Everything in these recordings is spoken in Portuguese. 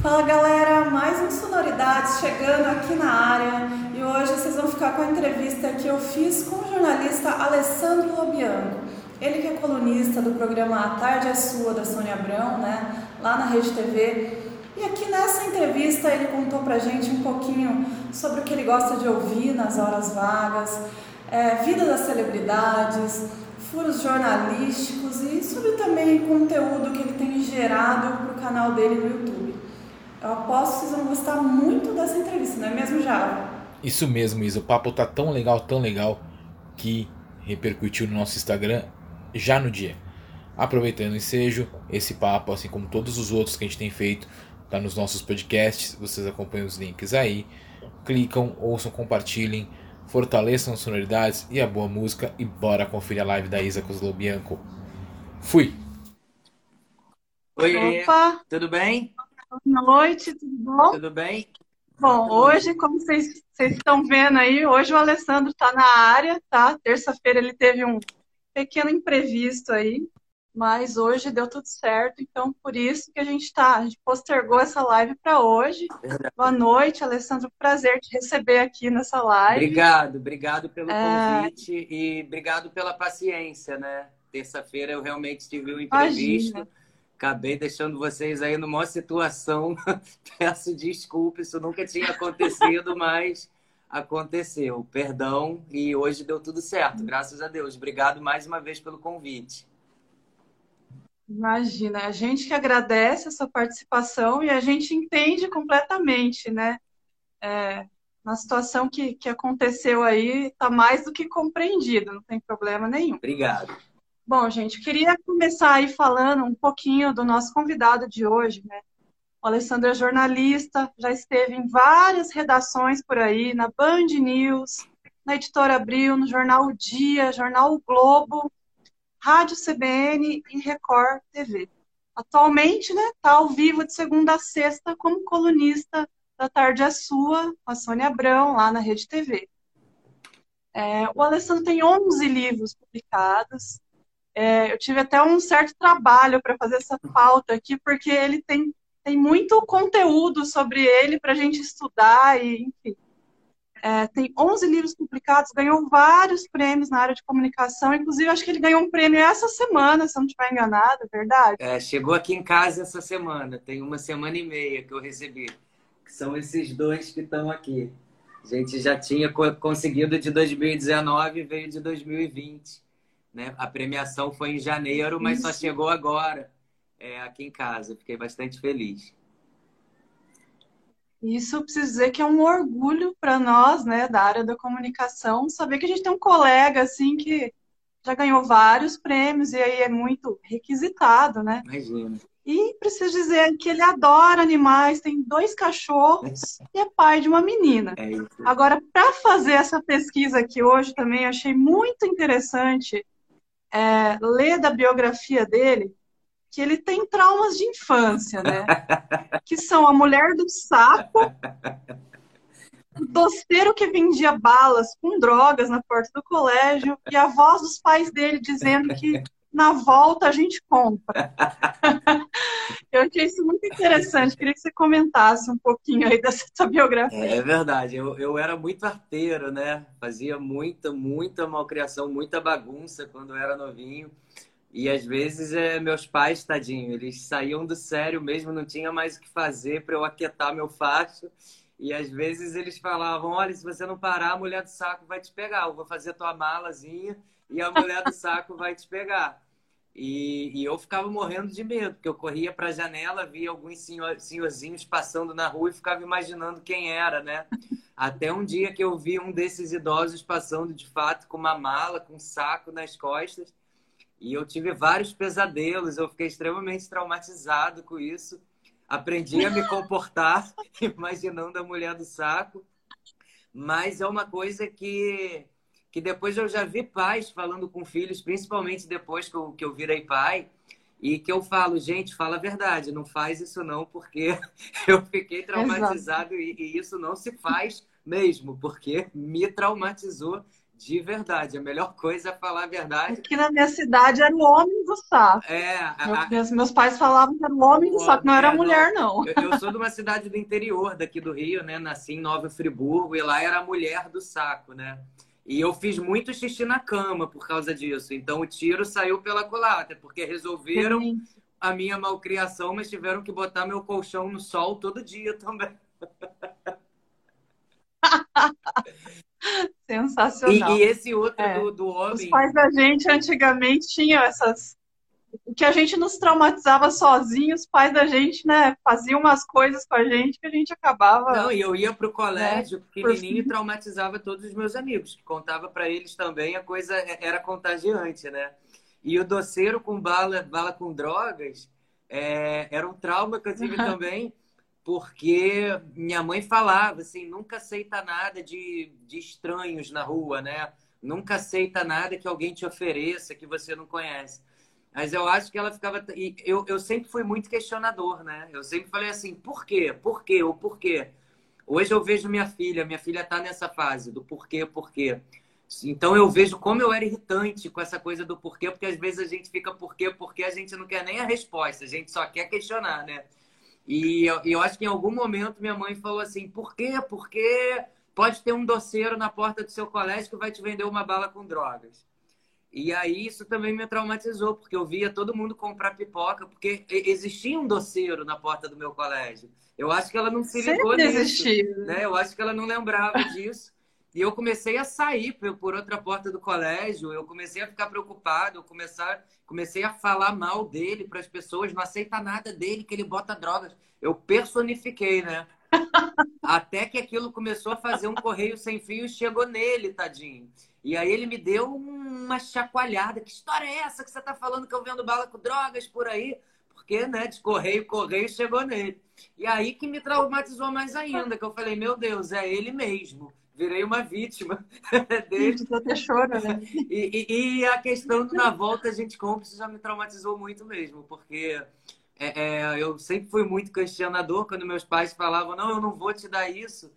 Fala galera, mais um Sonoridades chegando aqui na área e hoje vocês vão ficar com a entrevista que eu fiz com o jornalista Alessandro Lobianco. Ele que é colunista do programa A Tarde é Sua da Sônia Abrão, né, lá na Rede TV. E aqui nessa entrevista ele contou pra gente um pouquinho sobre o que ele gosta de ouvir nas horas vagas, é, vida das celebridades, furos jornalísticos e sobre também conteúdo que ele tem gerado para o canal dele no YouTube. Eu aposto que vocês vão gostar muito dessa entrevista, não é mesmo, Java? Isso mesmo, Isa. O papo tá tão legal, tão legal, que repercutiu no nosso Instagram já no dia. Aproveitando o ensejo, esse papo, assim como todos os outros que a gente tem feito, tá nos nossos podcasts. Vocês acompanham os links aí. Clicam, ouçam, compartilhem, fortaleçam as sonoridades e a boa música. E bora conferir a live da Isa Coslobianco. Fui! Oi, Opa, tudo bem? boa noite, tudo bom? Tudo bem? Bom, hoje, como vocês vocês estão vendo aí, hoje o Alessandro está na área, tá? Terça-feira ele teve um pequeno imprevisto aí, mas hoje deu tudo certo, então por isso que a gente tá, a gente postergou essa live para hoje. Verdade. Boa noite, Alessandro, prazer te receber aqui nessa live. Obrigado, obrigado pelo É. convite e obrigado pela paciência, né? Terça-feira eu realmente tive um imprevisto. Imagina. Acabei deixando vocês aí numa situação. Peço desculpa, isso nunca tinha acontecido, mas aconteceu. Perdão, e hoje deu tudo certo, graças a Deus. Obrigado mais uma vez pelo convite. Imagina, a gente que agradece a sua participação e a gente entende completamente, né? É, na situação que, que aconteceu aí, está mais do que compreendido, não tem problema nenhum. Obrigado. Bom, gente, queria começar aí falando um pouquinho do nosso convidado de hoje, né? O Alessandro é jornalista, já esteve em várias redações por aí, na Band News, na Editora Abril, no Jornal O Dia, Jornal O Globo, Rádio CBN e Record TV. Atualmente, né, está ao vivo de segunda a sexta como colunista da Tarde é Sua, com a Sônia Abrão, lá na Rede TV. É, o Alessandro tem 11 livros publicados. É, eu tive até um certo trabalho para fazer essa pauta aqui, porque ele tem, tem muito conteúdo sobre ele para a gente estudar, e enfim. É, tem 11 livros publicados, ganhou vários prêmios na área de comunicação, inclusive acho que ele ganhou um prêmio essa semana, se eu não estiver enganado, é verdade? É, chegou aqui em casa essa semana, tem uma semana e meia que eu recebi. Que são esses dois que estão aqui. A gente já tinha co- conseguido de 2019 e veio de 2020. Né? A premiação foi em janeiro, mas só Isso. chegou agora é, aqui em casa. Fiquei bastante feliz. Isso eu preciso dizer que é um orgulho para nós, né, da área da comunicação, saber que a gente tem um colega assim que já ganhou vários prêmios e aí é muito requisitado, né? Imagina. E preciso dizer que ele adora animais, tem dois cachorros e é pai de uma menina. É isso. Agora, para fazer essa pesquisa aqui hoje também, eu achei muito interessante é, ler da biografia dele, que ele tem traumas de infância, né? Que são a mulher do sapo, o doceiro que vendia balas com drogas na porta do colégio e a voz dos pais dele dizendo que na volta a gente compra. Eu achei isso muito interessante. Queria que você comentasse um pouquinho aí dessa sua biografia. É verdade, eu, eu era muito arteiro, né? Fazia muita, muita malcriação, muita bagunça quando eu era novinho. E às vezes é, meus pais, tadinho, eles saíam do sério mesmo, não tinha mais o que fazer para eu aquietar meu facho. E às vezes eles falavam: Olha, se você não parar, a mulher do saco vai te pegar. Eu vou fazer tua malazinha e a mulher do saco vai te pegar. E, e eu ficava morrendo de medo, porque eu corria para a janela, via alguns senhor, senhorzinhos passando na rua e ficava imaginando quem era, né? Até um dia que eu vi um desses idosos passando de fato com uma mala, com um saco nas costas. E eu tive vários pesadelos, eu fiquei extremamente traumatizado com isso. Aprendi a me comportar imaginando a mulher do saco. Mas é uma coisa que, que depois eu já vi pais falando com filhos, principalmente depois que eu, que eu virei pai, e que eu falo, gente, fala a verdade, não faz isso não, porque eu fiquei traumatizado e, e isso não se faz mesmo, porque me traumatizou De verdade, a melhor coisa é falar a verdade. Aqui na minha cidade era o homem do saco. É, a, meus, meus pais falavam que era o homem do saco, não era é, mulher, não. Eu, eu, sou de uma cidade do interior daqui do Rio, né? Nasci em Nova Friburgo e lá era a mulher do saco, né? E eu fiz muito xixi na cama por causa disso. Então o tiro saiu pela culatra, porque resolveram Sim. a minha malcriação, mas tiveram que botar meu colchão no sol todo dia também. Sensacional. E, e, esse outro é. do, do homem. Os pais da gente antigamente tinham essas. O que a gente nos traumatizava sozinho, os pais da gente, né, faziam umas coisas com a gente que a gente acabava. Não, e eu ia pro colégio, né? pequenininho, e traumatizava todos os meus amigos. Contava para eles também, a coisa era contagiante, né? E o doceiro com bala, bala com drogas é, era um trauma que eu tive também porque minha mãe falava assim, nunca aceita nada de, de estranhos na rua, né? Nunca aceita nada que alguém te ofereça que você não conhece. Mas eu acho que ela ficava. Eu, eu sempre fui muito questionador, né? Eu sempre falei assim, por quê? Por quê? Ou por quê? Hoje eu vejo minha filha, minha filha está nessa fase do porquê, porquê. Então eu vejo como eu era irritante com essa coisa do porquê, porque às vezes a gente fica porquê, porque a gente não quer nem a resposta, a gente só quer questionar, né? E eu, eu acho que em algum momento minha mãe falou assim: por quê? Porque pode ter um doceiro na porta do seu colégio que vai te vender uma bala com drogas. E aí isso também me traumatizou, porque eu via todo mundo comprar pipoca, porque existia um doceiro na porta do meu colégio. Eu acho que ela não se ligou Sempre nisso. Existiu. Né? Eu acho que ela não lembrava disso. E eu comecei a sair por outra porta do colégio, eu comecei a ficar preocupado, eu comecei, comecei a falar mal dele para as pessoas, não aceita nada dele, que ele bota drogas. Eu personifiquei, né? Até que aquilo começou a fazer um correio sem fio e chegou nele, tadinho. E aí ele me deu uma chacoalhada. Que história é essa que você está falando que eu vendo bala com drogas por aí? Porque, né, de correio, correio chegou nele. E aí que me traumatizou mais ainda, que eu falei, meu Deus, é ele mesmo virei uma vítima dele. Até chora, né? E, e, e, a questão do na volta a gente compra, isso já me traumatizou muito mesmo, porque é, é, eu sempre fui muito questionador quando meus pais falavam, não, eu não vou te dar isso.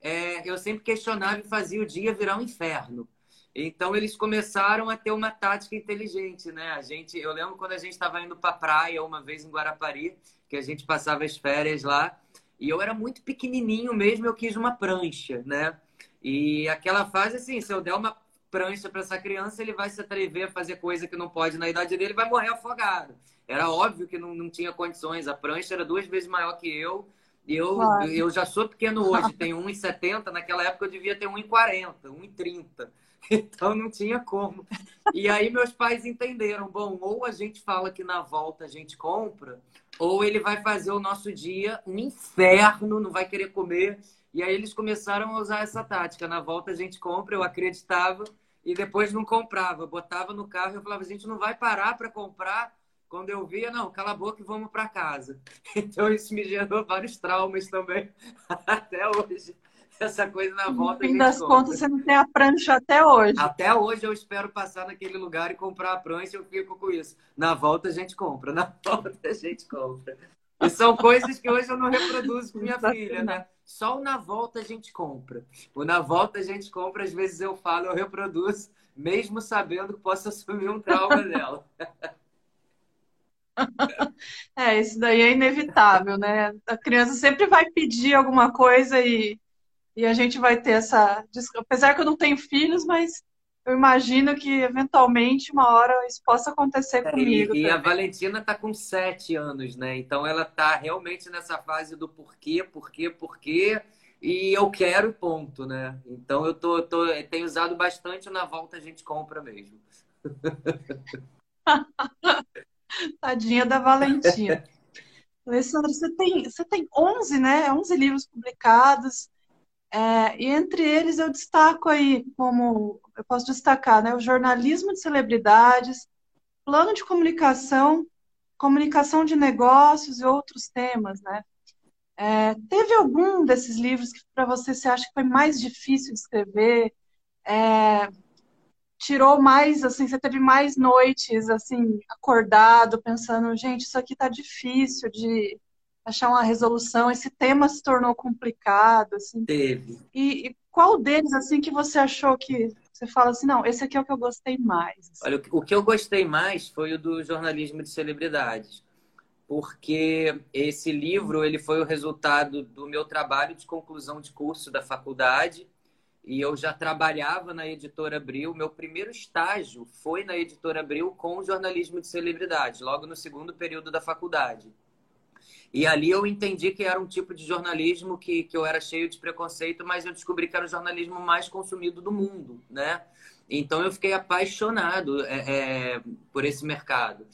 É, eu sempre questionava e fazia o dia virar um inferno. Então eles começaram a ter uma tática inteligente, né? A gente, eu lembro quando a gente estava indo para praia uma vez em Guarapari, que a gente passava as férias lá, e eu era muito pequenininho mesmo, eu quis uma prancha, né? E aquela fase, assim, se eu der uma prancha para essa criança, ele vai se atrever a fazer coisa que não pode na idade dele, vai morrer afogado. Era óbvio que não, não tinha condições. A prancha era duas vezes maior que eu. E eu, claro. eu já sou pequeno hoje, tenho 1,70. Naquela época eu devia ter 1,40, 1,30. Então não tinha como. E aí meus pais entenderam: bom, ou a gente fala que na volta a gente compra, ou ele vai fazer o nosso dia um inferno, não vai querer comer e aí eles começaram a usar essa tática. Na volta a gente compra, eu acreditava e depois não comprava. Botava no carro e eu falava, a gente não vai parar para comprar. Quando eu via, não, cala a boca e vamos para casa. Então isso me gerou vários traumas também, até hoje. Essa coisa na volta. No fim das compra. contas, você não tem a prancha até hoje. Até hoje eu espero passar naquele lugar e comprar a prancha, eu fico com isso. Na volta a gente compra, na volta a gente compra. E são coisas que hoje eu não reproduzo com minha filha, né? Só o na volta a gente compra. O na volta a gente compra, às vezes eu falo, eu reproduzo, mesmo sabendo que posso assumir um trauma dela. É, isso daí é inevitável, né? A criança sempre vai pedir alguma coisa e, e a gente vai ter essa. Apesar que eu não tenho filhos, mas eu imagino que eventualmente uma hora isso possa acontecer é, comigo. E, e a Valentina está com sete anos, né? Então ela está realmente nessa fase do porquê, porquê, porquê. E eu quero, ponto, né? Então eu tô, tô, eu tenho usado bastante na volta a gente compra mesmo. Tadinha da Valentina. Alessandra, você tem, você tem 11, né? 11 livros publicados. É, e entre eles eu destaco aí, como eu posso destacar, né, o jornalismo de celebridades, plano de comunicação, comunicação de negócios e outros temas, né? É, teve algum desses livros que para você você acha que foi mais difícil de escrever? É, tirou mais, assim, você teve mais noites, assim, acordado, pensando, gente, isso aqui tá difícil de, achar uma resolução. Esse tema se tornou complicado, assim. Teve. E, e, qual deles, assim, que você achou que Você fala assim, não, esse aqui é o que eu gostei mais. Olha, o que eu gostei mais foi o do jornalismo de celebridades, porque esse livro ele foi o resultado do meu trabalho de conclusão de curso da faculdade e eu já trabalhava na editora Abril. Meu primeiro estágio foi na editora Abril com jornalismo de celebridades, logo no segundo período da faculdade. E ali eu entendi que era um tipo de jornalismo que, que eu era cheio de preconceito, mas eu descobri que era o jornalismo mais consumido do mundo, né? Então eu fiquei apaixonado é, é, por esse mercado.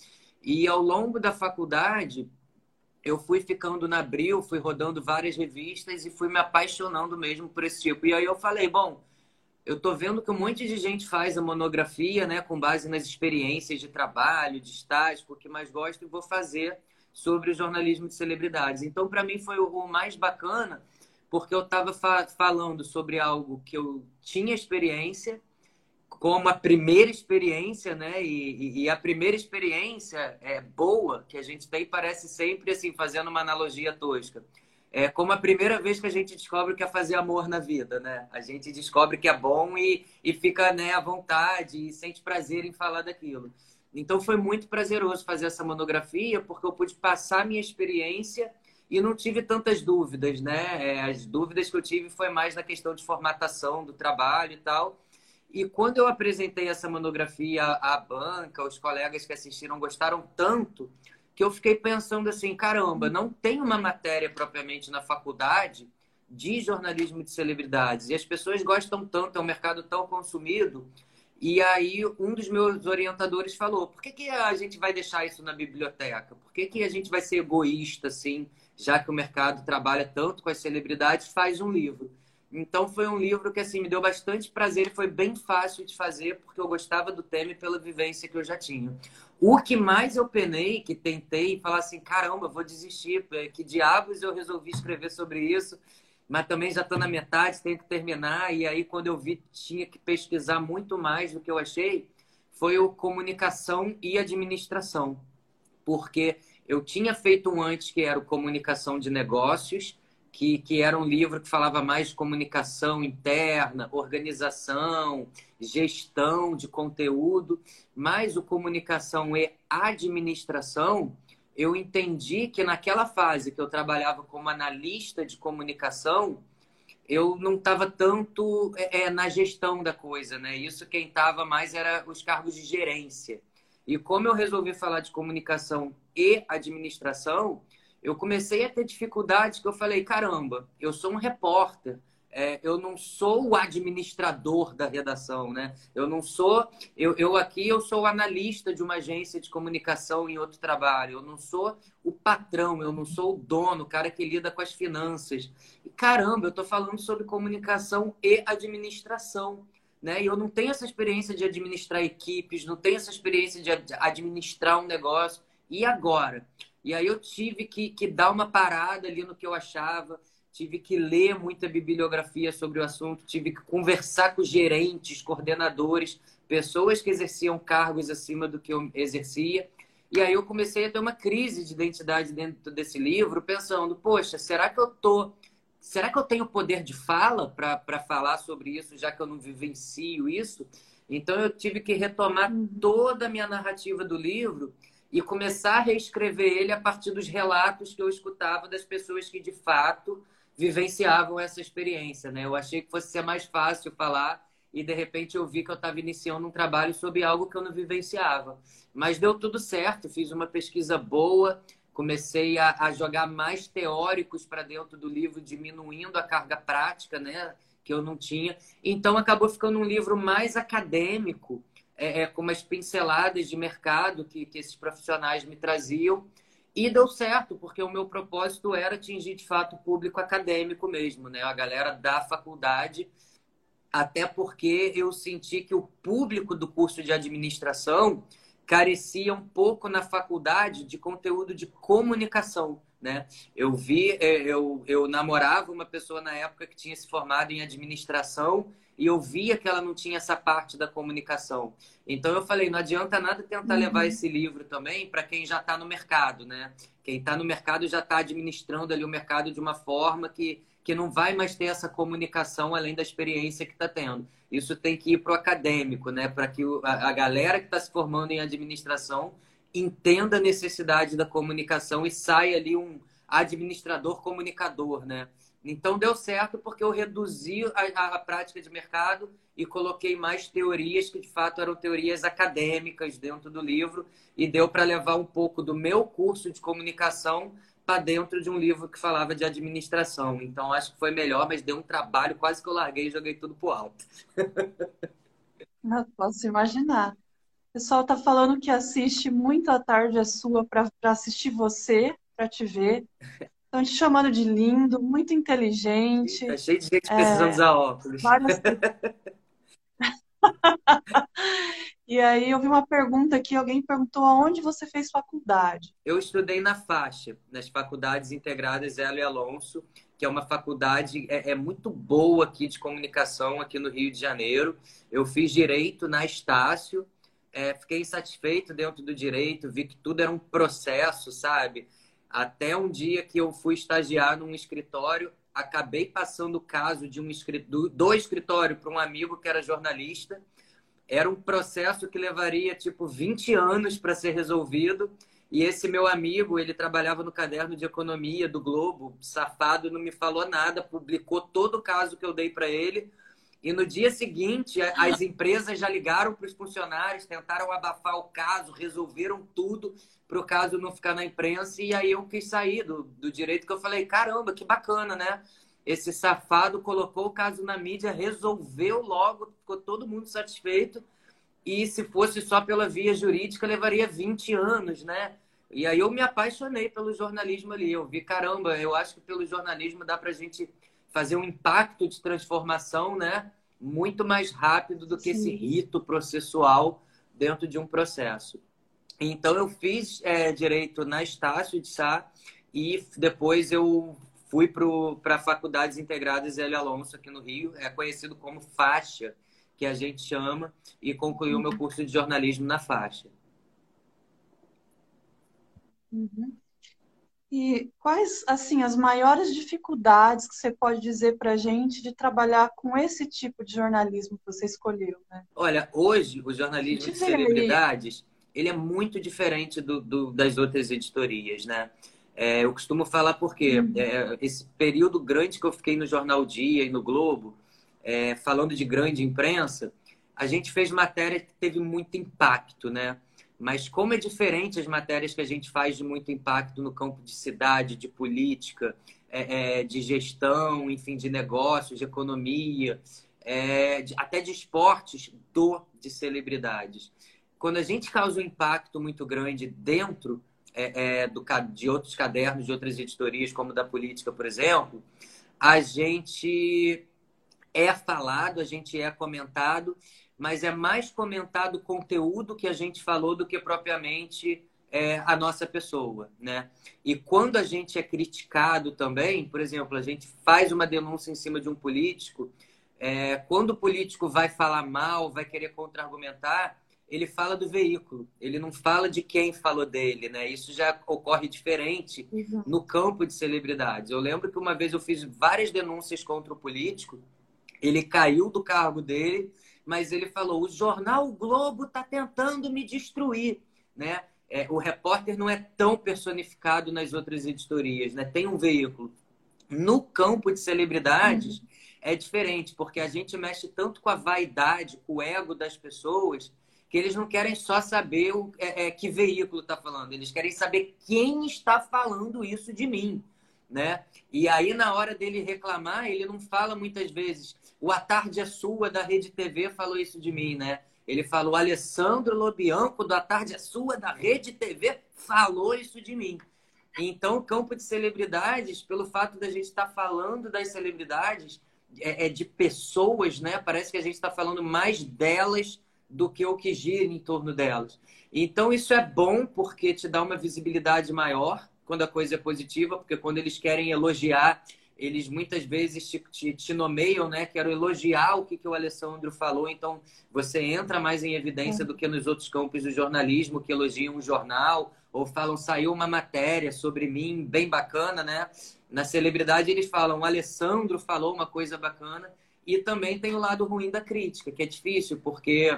E ao longo da faculdade, eu fui ficando na Abril, fui rodando várias revistas e fui me apaixonando mesmo por esse tipo. E aí eu falei, bom, eu tô vendo que um monte de gente faz a monografia, né, com base nas experiências de trabalho, de estágio, o que mais gosto, e vou fazer sobre o jornalismo de celebridades. Então, para mim foi o mais bacana, porque eu estava fa falando sobre algo que eu tinha experiência como a primeira experiência, né? E, e, a primeira experiência é boa que a gente tem parece sempre assim, fazendo uma analogia tosca. É como a primeira vez que a gente descobre que é fazer amor na vida, né? A gente descobre que é bom e, e fica né, à vontade e sente prazer em falar daquilo. Então foi muito prazeroso fazer essa monografia porque eu pude passar minha experiência e não tive tantas dúvidas, né? É, as dúvidas que eu tive foi mais na questão de formatação do trabalho e tal. E quando eu apresentei essa monografia à banca, os colegas que assistiram gostaram tanto que eu fiquei pensando assim, caramba, não tem uma matéria propriamente na faculdade de jornalismo de celebridades. E as pessoas gostam tanto, é um mercado tão consumido. E aí um dos meus orientadores falou, por que, que a gente vai deixar isso na biblioteca? Por que, que a gente vai ser egoísta, assim, já que o mercado trabalha tanto com as celebridades, faz um livro. Então foi um livro que assim me deu bastante prazer e foi bem fácil de fazer porque eu gostava do tema e pela vivência que eu já tinha. O que mais eu penei, que tentei falar assim, caramba, vou desistir, que diabos eu resolvi escrever sobre isso, mas também já estou na metade, tenho que terminar. E aí quando eu vi tinha que pesquisar muito mais do que eu achei, foi o comunicação e administração, porque eu tinha feito um antes que era o comunicação de negócios que, que era um livro que falava mais de comunicação interna, organização, gestão de conteúdo, mas o comunicação e administração, eu entendi que naquela fase que eu trabalhava como analista de comunicação, eu não estava tanto é, é, na gestão da coisa, né? Isso quem estava mais era os cargos de gerência. E como eu resolvi falar de comunicação e administração, eu comecei a ter dificuldades que eu falei, caramba, eu sou um repórter, é, eu não sou o administrador da redação, né? Eu não sou, eu, eu aqui eu sou analista de uma agência de comunicação em outro trabalho. Eu não sou o patrão, eu não sou o dono, o cara que lida com as finanças. E, caramba, eu estou falando sobre comunicação e administração, né? E eu não tenho essa experiência de administrar equipes, não tenho essa experiência de administrar um negócio. E agora? E aí eu tive que, que dar uma parada ali no que eu achava, tive que ler muita bibliografia sobre o assunto, tive que conversar com gerentes, coordenadores, pessoas que exerciam cargos acima do que eu exercia. E aí eu comecei a ter uma crise de identidade dentro desse livro, pensando, poxa, será que eu tô será que eu tenho poder de fala para falar sobre isso, já que eu não vivencio isso? Então eu tive que retomar uhum. toda a minha narrativa do livro e começar a reescrever ele a partir dos relatos que eu escutava das pessoas que de fato vivenciavam essa experiência, né? Eu achei que fosse ser mais fácil falar e de repente eu vi que eu estava iniciando um trabalho sobre algo que eu não vivenciava. Mas deu tudo certo, fiz uma pesquisa boa, comecei a, a jogar mais teóricos para dentro do livro, diminuindo a carga prática, né? Que eu não tinha. Então acabou ficando um livro mais acadêmico é, é, com umas pinceladas de mercado que, que esses profissionais me traziam. E deu certo, porque o meu propósito era atingir de fato o público acadêmico mesmo, né? A galera da faculdade, até porque eu senti que o público do curso de administração carecia um pouco na faculdade de conteúdo de comunicação, né? Eu vi, é, eu, eu namorava uma pessoa na época que tinha se formado em administração e eu via que ela não tinha essa parte da comunicação. Então eu falei, não adianta nada tentar uhum. levar esse livro também para quem já está no mercado, né? Quem está no mercado já está administrando ali o mercado de uma forma que, que não vai mais ter essa comunicação além da experiência que está tendo. Isso tem que ir para o acadêmico, né? Para que a, a galera que está se formando em administração entenda a necessidade da comunicação e saia ali um administrador comunicador, né? Então deu certo porque eu reduzi a, a, prática de mercado e coloquei mais teorias que de fato eram teorias acadêmicas dentro do livro e deu para levar um pouco do meu curso de comunicação para dentro de um livro que falava de administração. Então acho que foi melhor, mas deu um trabalho, quase que eu larguei e joguei tudo pro alto. Não posso imaginar. O pessoal está falando que assiste muito à tarde a sua para assistir você, para te ver. Estão te chamando de lindo, muito inteligente. Tá cheio de gente precisando é, usar óculos. Várias... e aí eu vi uma pergunta aqui, alguém perguntou aonde você fez faculdade. Eu estudei na faixa, nas faculdades integradas Elo e Alonso, que é uma faculdade é, é muito boa aqui de comunicação aqui no Rio de Janeiro. Eu fiz direito na Estácio, é, fiquei insatisfeito dentro do direito, vi que tudo era um processo, sabe? Até um dia que eu fui estagiar num escritório, acabei passando o caso de um do, escritório para um amigo que era jornalista. Era um processo que levaria tipo 20 anos para ser resolvido. E esse meu amigo, ele trabalhava no caderno de economia do Globo, safado, não me falou nada, publicou todo o caso que eu dei para ele. E no dia seguinte, as empresas já ligaram para os funcionários, tentaram abafar o caso, resolveram tudo para o caso não ficar na imprensa. E aí eu quis sair do, do direito, que eu falei: caramba, que bacana, né? Esse safado colocou o caso na mídia, resolveu logo, ficou todo mundo satisfeito. E se fosse só pela via jurídica, levaria 20 anos, né? E aí eu me apaixonei pelo jornalismo ali. Eu vi, caramba, eu acho que pelo jornalismo dá para a gente fazer um impacto de transformação, né? Muito mais rápido do que Sim. esse rito processual dentro de um processo. Então eu fiz é, direito na Estácio de Sá e depois eu fui para faculdades integradas Hélio Alonso aqui no Rio, é conhecido como faixa, que a gente chama, e concluí o meu curso de jornalismo na faixa. Uhum. E quais, assim, as maiores dificuldades que você pode dizer para a gente de trabalhar com esse tipo de jornalismo que você escolheu, né? Olha, hoje o jornalismo de celebridades, ele é muito diferente do, do das outras editorias, né? É, eu costumo falar porque uhum. é, esse período grande que eu fiquei no Jornal Dia e no Globo, é, falando de grande imprensa, a gente fez matéria que teve muito impacto, né? Mas como é diferente as matérias que a gente faz de muito impacto no campo de cidade, de política, é, é, de gestão, enfim, de negócios, de economia, é, de, até de esportes, do de celebridades. Quando a gente causa um impacto muito grande dentro é, é, do, de outros cadernos, de outras editorias, como da política, por exemplo, a gente é falado, a gente é comentado mas é mais comentado o conteúdo que a gente falou do que propriamente é, a nossa pessoa, né? E quando a gente é criticado também, por exemplo, a gente faz uma denúncia em cima de um político, é, quando o político vai falar mal, vai querer contra-argumentar, ele fala do veículo, ele não fala de quem falou dele, né? Isso já ocorre diferente uhum. no campo de celebridades. Eu lembro que uma vez eu fiz várias denúncias contra o político, ele caiu do cargo dele mas ele falou: o jornal o Globo está tentando me destruir, né? É, o repórter não é tão personificado nas outras editorias, né? Tem um veículo. No campo de celebridades uhum. é diferente, porque a gente mexe tanto com a vaidade, com o ego das pessoas, que eles não querem só saber o, é, é, que veículo está falando, eles querem saber quem está falando isso de mim, né? E aí, na hora dele reclamar, ele não fala muitas vezes o A Tarde é Sua, da Rede TV, falou isso de mim, né? Ele falou, Alessandro Lobianco, do A Tarde é Sua, da Rede TV, falou isso de mim. Então, o campo de celebridades, pelo fato da gente estar tá falando das celebridades, é, é, de pessoas, né? Parece que a gente está falando mais delas do que o que gira em torno delas. Então, isso é bom porque te dá uma visibilidade maior quando a coisa é positiva, porque quando eles querem elogiar eles muitas vezes te, te, te, nomeiam, né? Quero elogiar o que, que o Alessandro falou, então você entra mais em evidência é. do que nos outros campos do jornalismo que elogiam um jornal ou falam saiu uma matéria sobre mim bem bacana, né? Na celebridade eles falam o Alessandro falou uma coisa bacana e também tem o lado ruim da crítica, que é difícil porque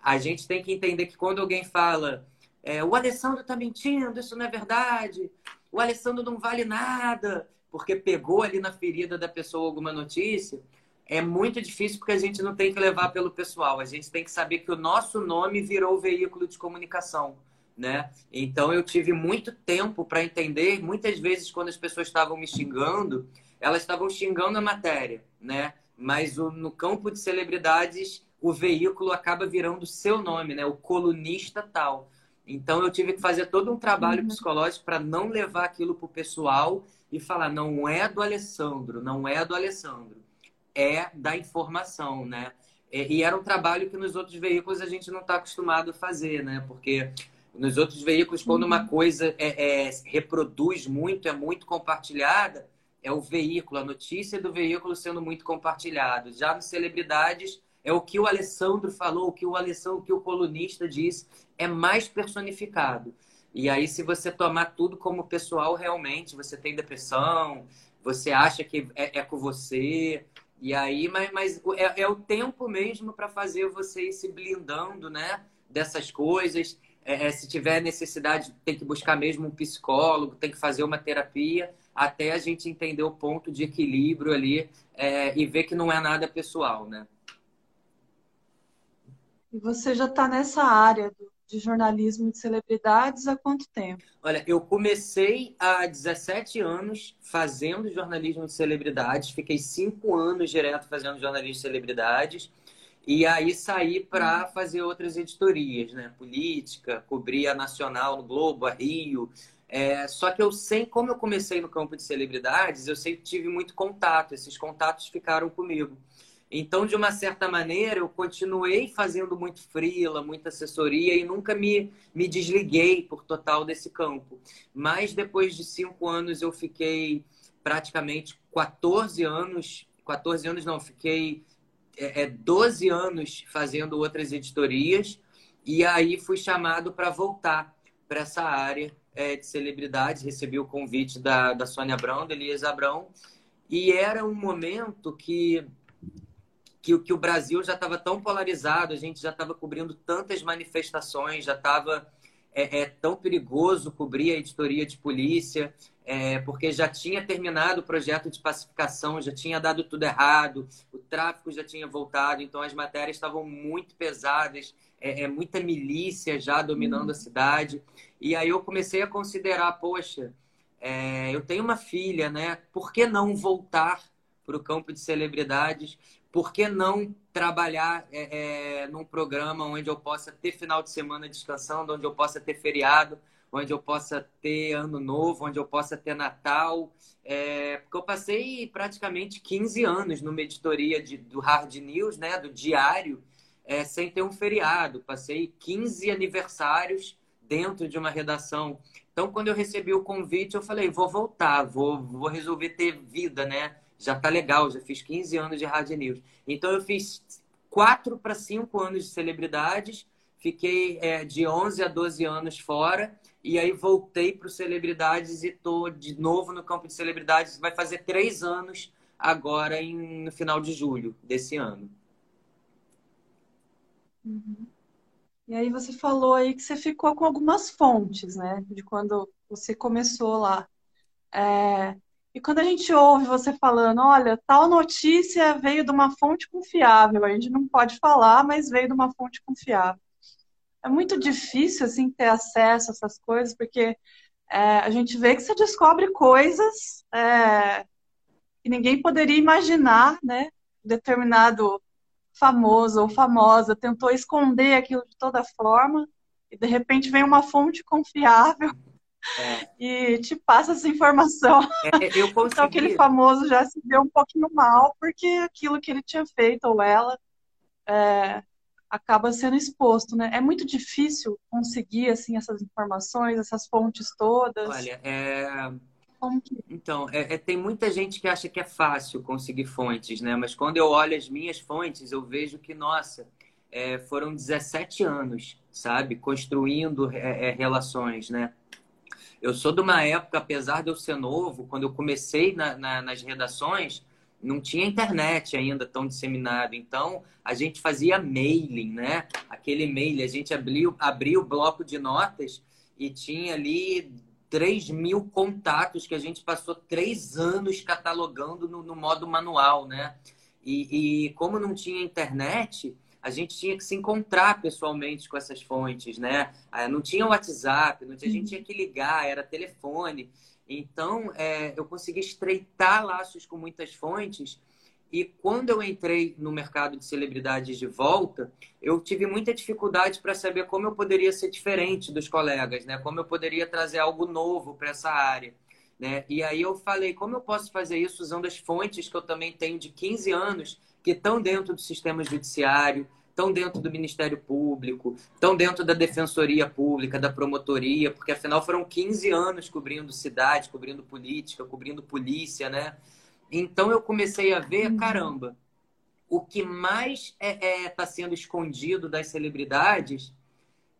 a gente tem que entender que quando alguém fala é, o Alessandro está mentindo, isso não é verdade, o Alessandro não vale nada, porque pegou ali na ferida da pessoa alguma notícia, é muito difícil porque a gente não tem que levar pelo pessoal. A gente tem que saber que o nosso nome virou veículo de comunicação, né? Então eu tive muito tempo para entender. Muitas vezes quando as pessoas estavam me xingando, elas estavam xingando a matéria, né? Mas o, no campo de celebridades, o veículo acaba virando o seu nome, né? O colunista tal. Então eu tive que fazer todo um trabalho uhum. psicológico para não levar aquilo para o pessoal e falar não é do Alessandro, não é do Alessandro, é da informação, né? E era um trabalho que nos outros veículos a gente não está acostumado a fazer, né? Porque nos outros veículos, quando uma uhum. coisa é, é, reproduz muito, é muito compartilhada, é o veículo, a notícia do veículo sendo muito compartilhado. Já nos celebridades, é o que o Alessandro falou, o que o Alessandro, o que o colunista disse, é mais personificado. E aí, se você tomar tudo como pessoal, realmente você tem depressão, você acha que é, é com você. E aí, mas, mas é, é o tempo mesmo para fazer você ir se blindando, né? Dessas coisas. É, é, se tiver necessidade, tem que buscar mesmo um psicólogo, tem que fazer uma terapia, até a gente entender o ponto de equilíbrio ali é, e ver que não é nada pessoal, né? E você já está nessa área do, de jornalismo de celebridades há quanto tempo? Olha, eu comecei há 17 anos fazendo jornalismo de celebridades, fiquei cinco anos direto fazendo jornalismo de celebridades. E aí saí para uhum. fazer outras editorias, né? Política, cobrir a Nacional no Globo, a Rio. É, só que eu sei, como eu comecei no campo de celebridades, eu sempre tive muito contato. Esses contatos ficaram comigo. Então, de uma certa maneira, eu continuei fazendo muito freela, muita assessoria e nunca me, me desliguei por total desse campo. Mas depois de cinco anos, eu fiquei praticamente 14 anos, 14 anos não, fiquei é, 12 é, anos fazendo outras editorias e aí fui chamado para voltar para essa área é, de celebridades. Recebi o convite da, da Sônia Abrão, da Elias Abrão, e era um momento que que, que o Brasil já estava tão polarizado, a gente já estava cobrindo tantas manifestações, já estava é, é, tão perigoso cobrir a editoria de polícia, é, porque já tinha terminado o projeto de pacificação, já tinha dado tudo errado, o tráfico já tinha voltado, então as matérias estavam muito pesadas, é, é muita milícia já dominando uhum. a cidade. E aí eu comecei a considerar, poxa, é, eu tenho uma filha, né? Por que não voltar para o campo de celebridades? Por que não trabalhar é, é, num programa onde eu possa ter final de semana descansando, onde eu possa ter feriado, onde eu possa ter ano novo, onde eu possa ter Natal? É, porque eu passei praticamente 15 anos numa editoria de, do Hard News, né, do diário, é, sem ter um feriado. Passei 15 aniversários dentro de uma redação. Então, quando eu recebi o convite, eu falei, vou voltar, vou, vou resolver ter vida, né? Já tá legal, já fiz 15 anos de Rádio News. Então eu fiz 4 para 5 anos de celebridades, fiquei é, de 11 a 12 anos fora, e aí voltei para celebridades e tô de novo no campo de celebridades. Vai fazer três anos agora em, no final de julho desse ano. Uhum. E aí você falou aí que você ficou com algumas fontes, né? De quando você começou lá. É, e quando a gente ouve você falando, olha, tal notícia veio de uma fonte confiável, a gente não pode falar, mas veio de uma fonte confiável. É muito difícil, assim, ter acesso a essas coisas, porque é, a gente vê que você descobre coisas é, que ninguém poderia imaginar, né? Determinado famoso ou famosa tentou esconder aquilo de toda forma, e de repente vem uma fonte confiável é. e te passa essa informação. É, é eu consegui... Então aquele famoso já se deu um pouquinho mal porque aquilo que ele tinha feito ou ela é, acaba sendo exposto, né? É muito difícil conseguir assim essas informações, essas fontes todas. Olha, é... Que... Então, é, é, tem muita gente que acha que é fácil conseguir fontes, né? Mas quando eu olho as minhas fontes, eu vejo que, nossa, é, foram 17 anos, sabe? Construindo é, é, relações, né? Eu sou de uma época, apesar de eu ser novo, quando eu comecei na, na, nas redações, não tinha internet ainda tão disseminado. Então, a gente fazia mailing, né? Aquele e-mail, a gente abriu o bloco de notas e tinha ali 3 mil contatos que a gente passou três anos catalogando no, no modo manual, né? E, e, como não tinha internet, a gente tinha que se encontrar pessoalmente com essas fontes, né? Ah, não tinha WhatsApp, não tinha, a gente tinha que ligar, era telefone. Então, é, eu consegui estreitar laços com muitas fontes e quando eu entrei no mercado de celebridades de volta, eu tive muita dificuldade para saber como eu poderia ser diferente dos colegas, né? Como eu poderia trazer algo novo para essa área, né? E aí eu falei, como eu posso fazer isso usando as fontes que eu também tenho de 15 anos, que estão dentro do sistema judiciário, estão dentro do Ministério Público, estão dentro da Defensoria Pública, da Promotoria, porque afinal foram 15 anos cobrindo cidade, cobrindo política, cobrindo polícia, né? Então eu comecei a ver, uhum. caramba, o que mais está é, é, tá sendo escondido das celebridades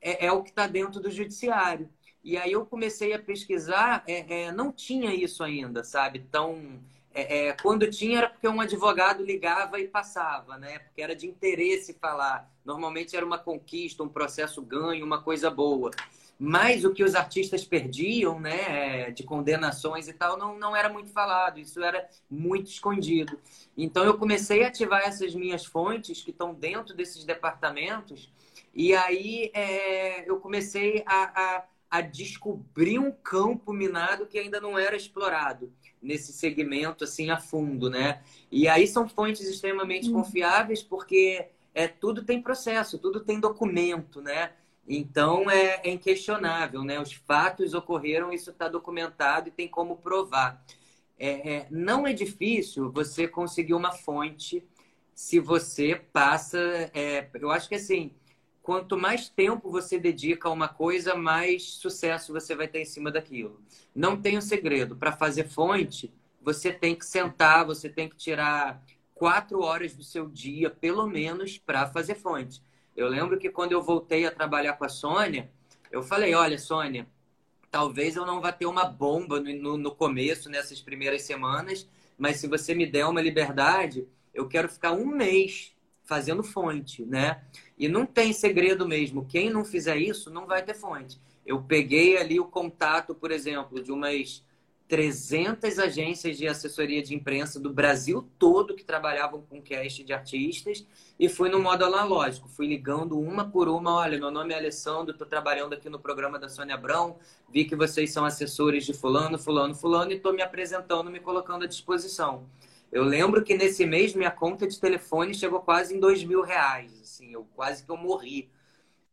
é, é o que está dentro do judiciário. E aí eu comecei a pesquisar, é, é não tinha isso ainda, sabe? Então, é, quando tinha era porque um advogado ligava e passava, né? Porque era de interesse falar. Normalmente era uma conquista, um processo ganho, uma coisa boa. Mas o que os artistas perdiam, né, é, de condenações e tal, não, não era muito falado, isso era muito escondido. Então eu comecei a ativar essas minhas fontes que estão dentro desses departamentos, e aí é, eu comecei a, a, a descobrir um campo minado que ainda não era explorado nesse segmento assim a fundo, né? E aí são fontes extremamente hum. confiáveis porque é tudo tem processo, tudo tem documento, né? Então é, é inquestionável, né? Os fatos ocorreram, isso está documentado e tem como provar. É, é, não é difícil você conseguir uma fonte se você passa. É, eu acho que assim, quanto mais tempo você dedica a uma coisa, mais sucesso você vai ter em cima daquilo. Não tem um segredo. Para fazer fonte, você tem que sentar, você tem que tirar quatro horas do seu dia, pelo menos, para fazer fonte. Eu lembro que quando eu voltei a trabalhar com a Sônia, eu falei: olha, Sônia, talvez eu não vá ter uma bomba no, no, começo, nessas primeiras semanas, mas se você me der uma liberdade, eu quero ficar um mês fazendo fonte, né? E não tem segredo mesmo. Quem não fizer isso não vai ter fonte. Eu peguei ali o contato, por exemplo, de umas 300 agências de assessoria de imprensa do Brasil todo que trabalhavam com cast de artistas e fui no modo analógico. Fui ligando uma por uma. Olha, meu nome é Alessandro, estou trabalhando aqui no programa da Sônia Abrão. Vi que vocês são assessores de fulano, fulano, fulano e estou me apresentando, me colocando à disposição. Eu lembro que nesse mês minha conta de telefone chegou quase em dois mil reais. Assim, eu quase que eu morri.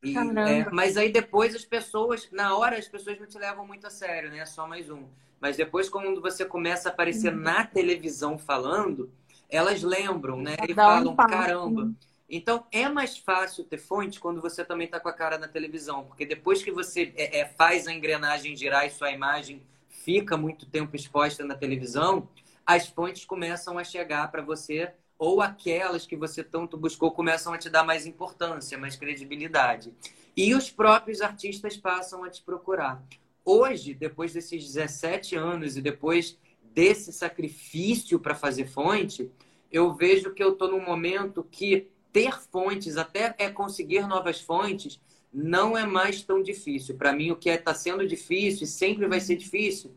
E, é, mas aí depois as pessoas, na hora as pessoas não te levam muito a sério, né? É só mais um. Mas depois, quando você começa a aparecer uhum. na televisão falando, elas lembram, né? E falam, um caramba. Então, é mais fácil ter fonte quando você também está com a cara na televisão. Porque depois que você é, é, faz a engrenagem girar e sua imagem fica muito tempo exposta na televisão, as fontes começam a chegar para você, ou aquelas que você tanto buscou começam a te dar mais importância, mais credibilidade. E os próprios artistas passam a te procurar hoje, depois desses 17 anos e depois desse sacrifício para fazer fonte, eu vejo que eu estou num momento que ter fontes, até é conseguir novas fontes, não é mais tão difícil. Para mim, o que está é, sendo difícil e sempre vai ser difícil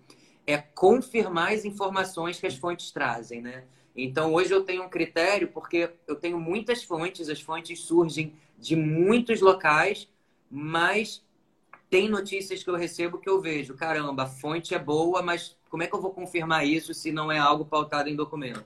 é confirmar as informações que as fontes trazem, né? Então, hoje eu tenho um critério porque eu tenho muitas fontes, as fontes surgem de muitos locais, mas tem notícias que eu recebo que eu vejo, caramba, a fonte é boa, mas como é que eu vou confirmar isso se não é algo pautado em documento?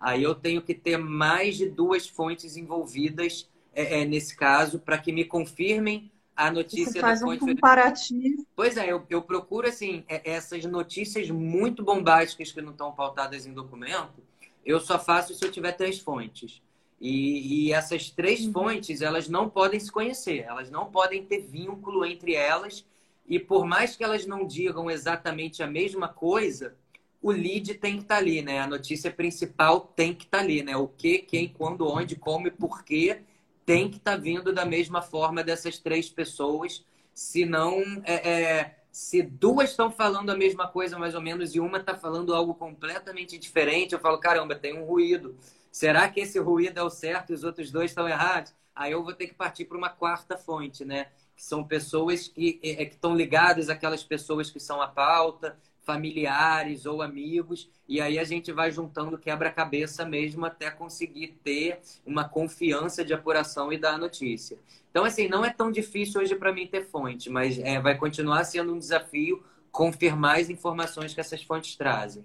Aí eu tenho que ter mais de duas fontes envolvidas é, é, nesse caso para que me confirmem a notícia Você faz da fonte. Um comparativo. Pois é, eu, eu procuro assim é, essas notícias muito bombásticas que não estão pautadas em documento. Eu só faço se eu tiver três fontes. E, e, essas três uhum. fontes, elas não podem se conhecer, elas não podem ter vínculo entre elas. E por mais que elas não digam exatamente a mesma coisa, o lead tem que estar tá ali, né? A notícia principal tem que estar tá ali, né? O que, quem, quando, onde, como e por quê tem que estar tá vindo da mesma forma dessas três pessoas. Se não, é, é, se duas estão falando a mesma coisa mais ou menos e uma está falando algo completamente diferente, eu falo, caramba, tem um ruído. Será que esse ruído é o certo e os outros dois estão errados? Aí eu vou ter que partir para uma quarta fonte, né? Que são pessoas que, é, que estão ligadas àquelas pessoas que são a pauta, familiares ou amigos, e aí a gente vai juntando quebra-cabeça mesmo até conseguir ter uma confiança de apuração e dar a notícia. Então, assim, não é tão difícil hoje para mim ter fonte, mas é, vai continuar sendo um desafio confirmar as informações que essas fontes trazem.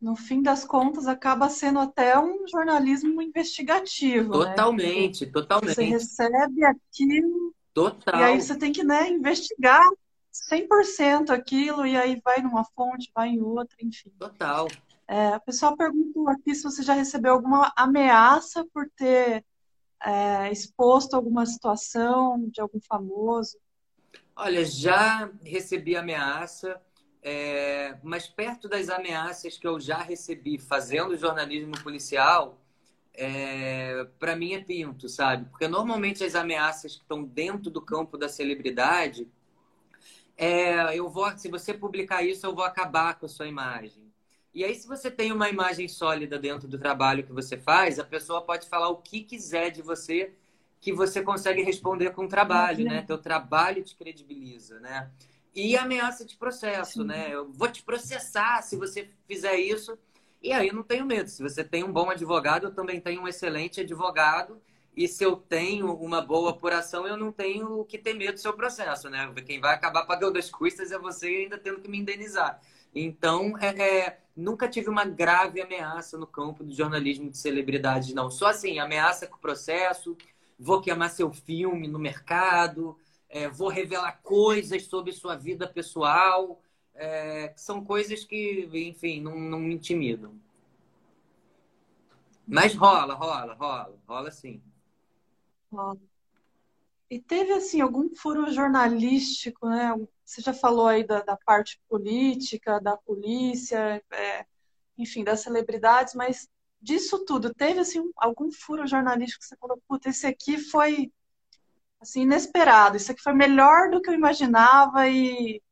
No fim das contas, acaba sendo até um jornalismo investigativo. Totalmente, né? totalmente. Você recebe aquilo. Total. E aí você tem que né, investigar 100% aquilo e aí vai numa fonte, vai em outra, enfim. Total. É, o pessoal perguntou aqui se você já recebeu alguma ameaça por ter é, exposto alguma situação de algum famoso. Olha, já recebi ameaça, é, mas perto das ameaças que eu já recebi fazendo jornalismo policial, é, para mim é pinto, sabe? Porque normalmente as ameaças que estão dentro do campo da celebridade é, eu vou, se você publicar isso, eu vou acabar com a sua imagem. E aí, se você tem uma imagem sólida dentro do trabalho que você faz, a pessoa pode falar o que quiser de você, que você consegue responder com o trabalho, né? Teu trabalho te credibiliza, né? E ameaça de processo, Sim. né? Eu vou te processar se você fizer isso. E aí não tenho medo. Se você tem um bom advogado, eu também tenho um excelente advogado e se eu tenho uma boa apuração, eu não tenho que ter medo do seu processo, né? Quem vai acabar pagando as custas é você ainda tendo que me indenizar. Então, é, é, nunca tive uma grave ameaça no campo do jornalismo de celebridades, não. Só assim, ameaça com o processo, vou queimar seu filme no mercado, é, vou revelar coisas sobre sua vida pessoal. É, são coisas que, enfim, não, não me intimidam. Mas rola, rola, rola, rola sim. E teve, assim, algum furo jornalístico, né? Você já falou aí da, da parte política, da polícia, é, enfim, das celebridades, mas disso tudo, teve, assim, algum furo jornalístico que você falou, puta, esse aqui foi, assim, inesperado, isso aqui foi melhor do que eu imaginava e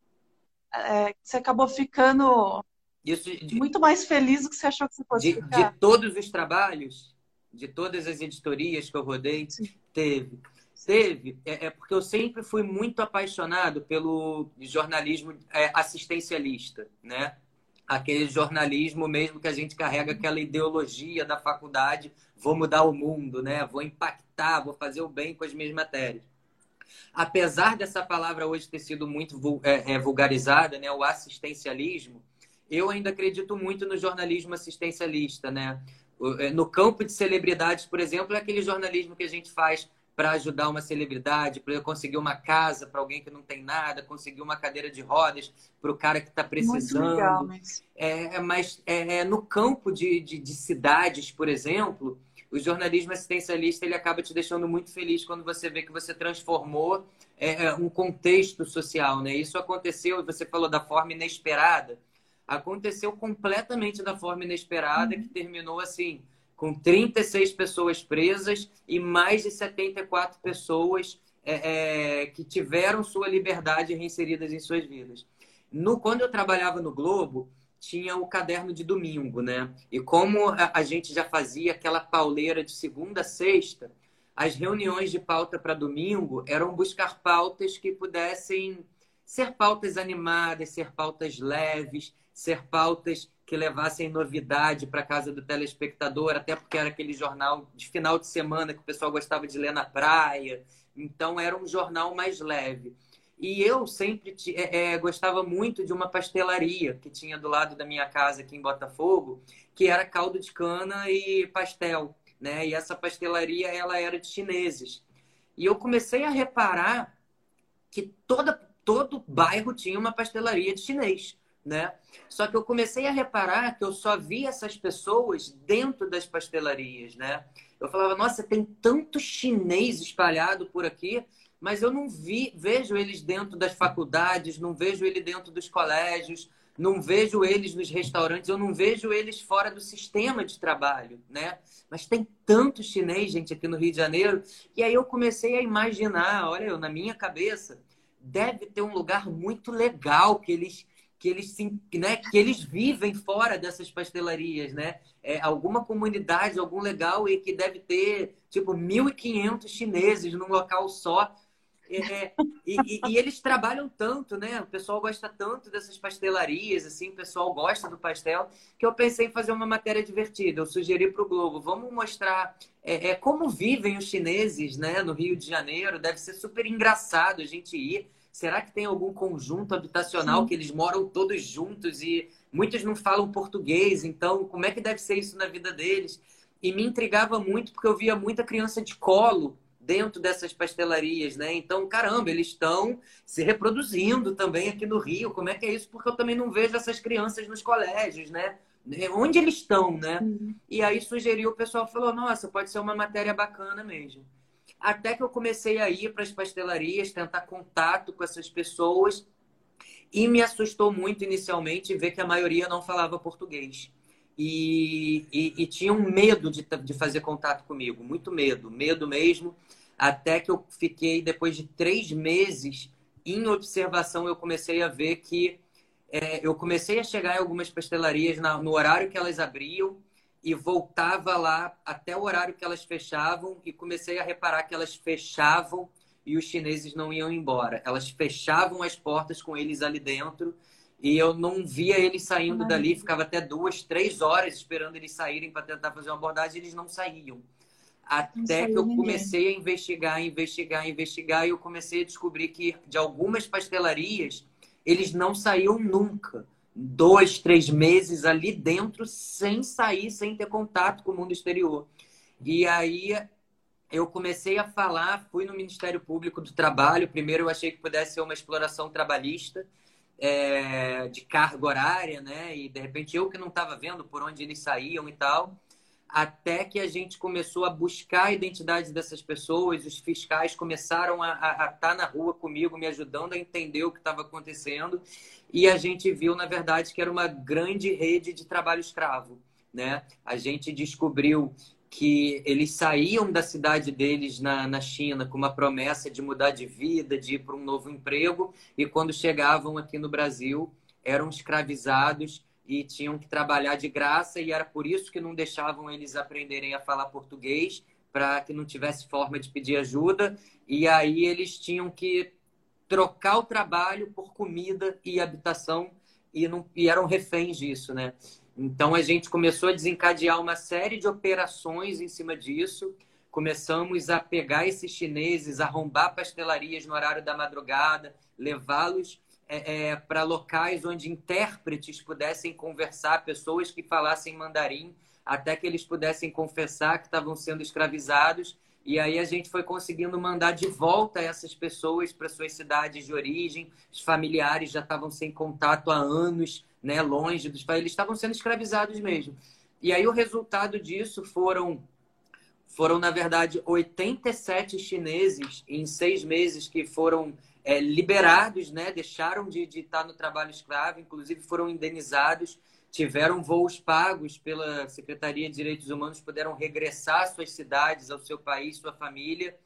é, você acabou ficando de, muito mais feliz do que você achou que você fosse de, ficar. De todos os trabalhos, de todas as editorias que eu rodei. Teve. Teve, é, é, porque eu sempre fui muito apaixonado pelo jornalismo é, assistencialista, né? Aquele jornalismo mesmo que a gente carrega aquela ideologia da faculdade, vou mudar o mundo, né? Vou impactar, vou fazer o bem com as minhas matérias. Apesar dessa palavra hoje ter sido muito é, é, vulgarizada, né? O assistencialismo, eu ainda acredito muito no jornalismo assistencialista, né? É, no campo de celebridades, por exemplo, é aquele jornalismo que a gente faz para ajudar uma celebridade, para conseguir uma casa para alguém que não tem nada, conseguir uma cadeira de rodas para o cara que está precisando. Muito legal, mas é, é mas é, é, no campo de, de, de, cidades, por exemplo, o jornalismo assistencialista ele acaba te deixando muito feliz quando você vê que você transformou é, é um contexto social, né? Isso aconteceu, você falou da forma inesperada aconteceu completamente da forma inesperada, uhum. que terminou assim, com 36 pessoas presas e mais de 74 pessoas é, é, que tiveram sua liberdade reinseridas em suas vidas. No, quando eu trabalhava no Globo, tinha o caderno de domingo, né? E como a, a gente já fazia aquela pauleira de segunda a sexta, as reuniões de pauta para domingo eram buscar pautas que pudessem ser pautas animadas, ser pautas leves, ser pautas que levassem novidade para casa do telespectador, até porque era aquele jornal de final de semana que o pessoal gostava de ler na praia. Então era um jornal mais leve. E eu sempre é, é, gostava muito de uma pastelaria que tinha do lado da minha casa aqui em Botafogo, que era caldo de cana e pastel, né? E essa pastelaria ela era de chineses. E eu comecei a reparar que toda todo bairro tinha uma pastelaria de chinês né? Só que eu comecei a reparar que eu só via essas pessoas dentro das pastelarias, né? Eu falava, nossa, tem tanto chinês espalhado por aqui, mas eu não vi, vejo eles dentro das faculdades, não vejo ele dentro dos colégios, não vejo eles nos restaurantes, eu não vejo eles fora do sistema de trabalho, né? Mas tem tanto chinês, gente, aqui no Rio de Janeiro, e aí eu comecei a imaginar, olha, eu, na minha cabeça, deve ter um lugar muito legal que eles que eles, né, que eles vivem fora dessas pastelarias, né? É, alguma comunidade, algum legal e que deve ter, tipo, 1.500 chineses num local só. É, é, e, e, e, eles trabalham tanto, né? O pessoal gosta tanto dessas pastelarias, assim, o pessoal gosta do pastel, que eu pensei em fazer uma matéria divertida. Eu sugeri para o Globo, vamos mostrar é, é, como vivem os chineses, né, no Rio de Janeiro. Deve ser super engraçado a gente ir Será que tem algum conjunto habitacional Sim. que eles moram todos juntos e muitos não falam português? Então, como é que deve ser isso na vida deles? E me intrigava muito porque eu via muita criança de colo dentro dessas pastelarias, né? Então, caramba, eles estão se reproduzindo também aqui no Rio. Como é que é isso? Porque eu também não vejo essas crianças nos colégios, né? Onde eles estão, né? Uhum. E aí sugeriu, o pessoal falou: nossa, pode ser uma matéria bacana mesmo. Até que eu comecei a ir para as pastelarias, tentar contato com essas pessoas. E me assustou muito inicialmente ver que a maioria não falava português. E, e, e tinham medo de, de fazer contato comigo, muito medo, medo mesmo. Até que eu fiquei, depois de três meses em observação, eu comecei a ver que é, eu comecei a chegar em algumas pastelarias na, no horário que elas abriam e voltava lá até o horário que elas fechavam e comecei a reparar que elas fechavam e os chineses não iam embora. Elas fechavam as portas com eles ali dentro e eu não via eles saindo Ai. dali. Ficava até duas, três horas esperando eles saírem para tentar fazer uma abordagem e eles não saíam. Até que eu comecei a investigar, investigar, investigar e eu comecei a descobrir que de algumas pastelarias eles não saíam nunca dois, três meses ali dentro, sem sair, sem ter contato com o mundo exterior. E aí eu comecei a falar, fui no Ministério Público do Trabalho. Primeiro eu achei que pudesse ser uma exploração trabalhista é, de carga horária, né? E de repente eu que não estava vendo por onde eles saíam e tal até que a gente começou a buscar a identidade dessas pessoas, os fiscais começaram a estar tá na rua comigo, me ajudando a entender o que estava acontecendo, e a gente viu, na verdade, que era uma grande rede de trabalho escravo. Né? A gente descobriu que eles saíam da cidade deles na, na China com uma promessa de mudar de vida, de ir para um novo emprego, e quando chegavam aqui no Brasil, eram escravizados e tinham que trabalhar de graça e era por isso que não deixavam eles aprenderem a falar português para que não tivesse forma de pedir ajuda e aí eles tinham que trocar o trabalho por comida e habitação e, não, e eram reféns disso, né? Então a gente começou a desencadear uma série de operações em cima disso. Começamos a pegar esses chineses, arrombar pastelarias no horário da madrugada, levá-los é, é, para locais onde intérpretes pudessem conversar, pessoas que falassem mandarim, até que eles pudessem confessar que estavam sendo escravizados. E aí a gente foi conseguindo mandar de volta essas pessoas para suas cidades de origem. Os familiares já estavam sem contato há anos, né, longe dos pais. Eles estavam sendo escravizados mesmo. E aí o resultado disso foram foram na verdade 87 chineses em seis meses que foram é, liberados, né? deixaram de, de estar no trabalho escravo, inclusive foram indenizados, tiveram voos pagos pela Secretaria de Direitos Humanos, puderam regressar às suas cidades, ao seu país, sua família.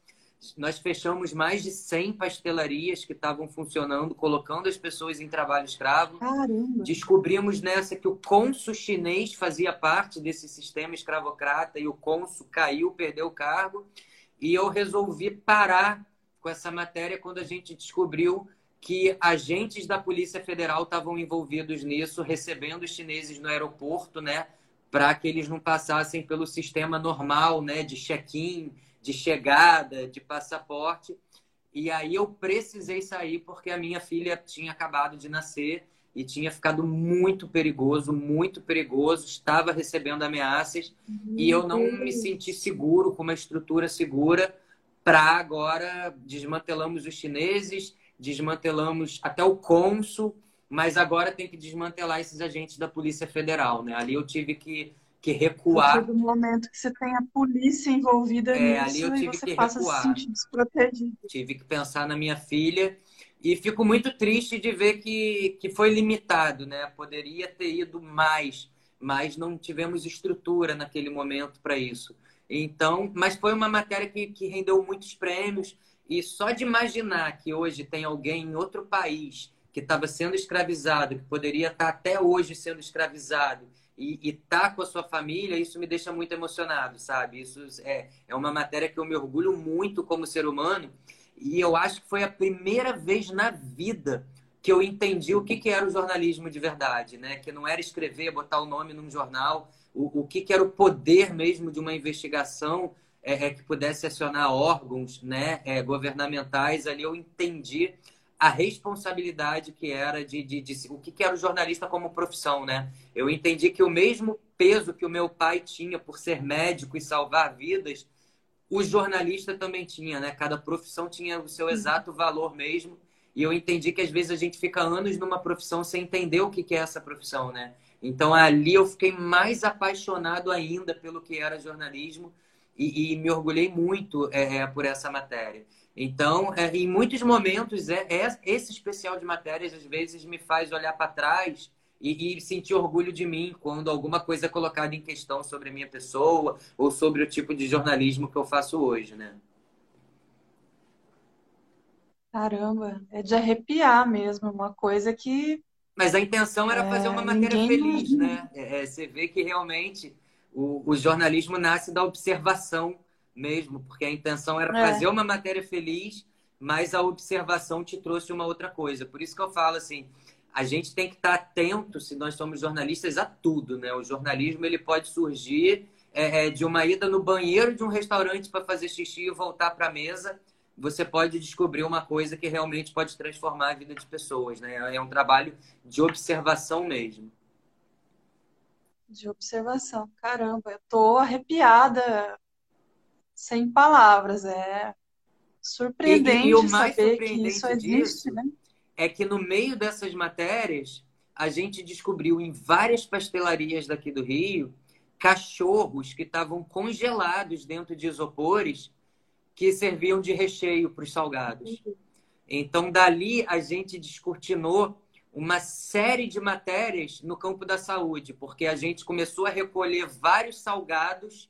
Nós fechamos mais de 100 pastelarias que estavam funcionando, colocando as pessoas em trabalho escravo. Caramba. Descobrimos nessa que o cônsul chinês fazia parte desse sistema escravocrata e o cônsul caiu, perdeu o cargo. E eu resolvi parar com essa matéria quando a gente descobriu que agentes da Polícia Federal estavam envolvidos nisso, recebendo os chineses no aeroporto, né, para que eles não passassem pelo sistema normal, né, de check-in, de chegada, de passaporte. E aí eu precisei sair porque a minha filha tinha acabado de nascer e tinha ficado muito perigoso, muito perigoso, estava recebendo ameaças Meu e eu não me senti seguro com uma estrutura segura para agora desmantelamos os chineses, desmantelamos até o cônsul, mas agora tem que desmantelar esses agentes da Polícia Federal, né? Ali eu tive que, que recuar. No momento que você tem a polícia envolvida é, nisso ali eu tive você que passa recuar. Tive que pensar na minha filha E fico muito triste de ver que, que foi limitado, né? Poderia ter ido mais, mas não tivemos estrutura naquele momento para isso. Então, mas foi uma matéria que, que rendeu muitos prêmios. E só de imaginar que hoje tem alguém em outro país que estava sendo escravizado, que poderia estar até hoje sendo escravizado, e estar tá com a sua família, isso me deixa muito emocionado, sabe? Isso é, é uma matéria que eu me orgulho muito como ser humano. E eu acho que foi a primeira vez na vida que eu entendi o que, que era o jornalismo de verdade, né? Que não era escrever, botar o nome num jornal, o, o que, que era o poder mesmo de uma investigação é, é que pudesse acionar órgãos né, é, governamentais. Ali eu entendi a responsabilidade que era de, de, de, o que, que era o jornalista como profissão, né? Eu entendi que o mesmo peso que o meu pai tinha por ser médico e salvar vidas, o jornalista também tinha, né? Cada profissão tinha o seu exato valor mesmo. E eu entendi que às vezes a gente fica anos numa profissão sem entender o que, que é essa profissão, né? Então ali eu fiquei mais apaixonado ainda pelo que era jornalismo e, e me orgulhei muito é, é por essa matéria. Então, é, em muitos momentos, é, é, esse especial de matérias às vezes me faz olhar para trás e, e, sentir orgulho de mim quando alguma coisa é colocada em questão sobre a minha pessoa ou sobre o tipo de jornalismo que eu faço hoje, né? Caramba, é de arrepiar mesmo, uma coisa que. Mas a intenção era fazer uma é, matéria feliz, né? É, é, você vê que realmente o, o jornalismo nasce da observação mesmo, porque a intenção era é. fazer uma matéria feliz, mas a observação te trouxe uma outra coisa. Por isso que eu falo assim, a gente tem que estar atento, se nós somos jornalistas, a tudo, né? O jornalismo ele pode surgir é, é de uma ida no banheiro de um restaurante para fazer xixi e voltar para a mesa. Você pode descobrir uma coisa que realmente pode transformar a vida de pessoas, né? É um trabalho de observação mesmo. De observação, caramba, eu tô arrepiada sem palavras. É surpreendente e, e saber que isso existe, né? É que no meio dessas matérias, a gente descobriu em várias pastelarias daqui do Rio cachorros que estavam congelados dentro de isopores que serviam de recheio para os salgados. Então, dali a gente descortinou uma série de matérias no campo da saúde, porque a gente começou a recolher vários salgados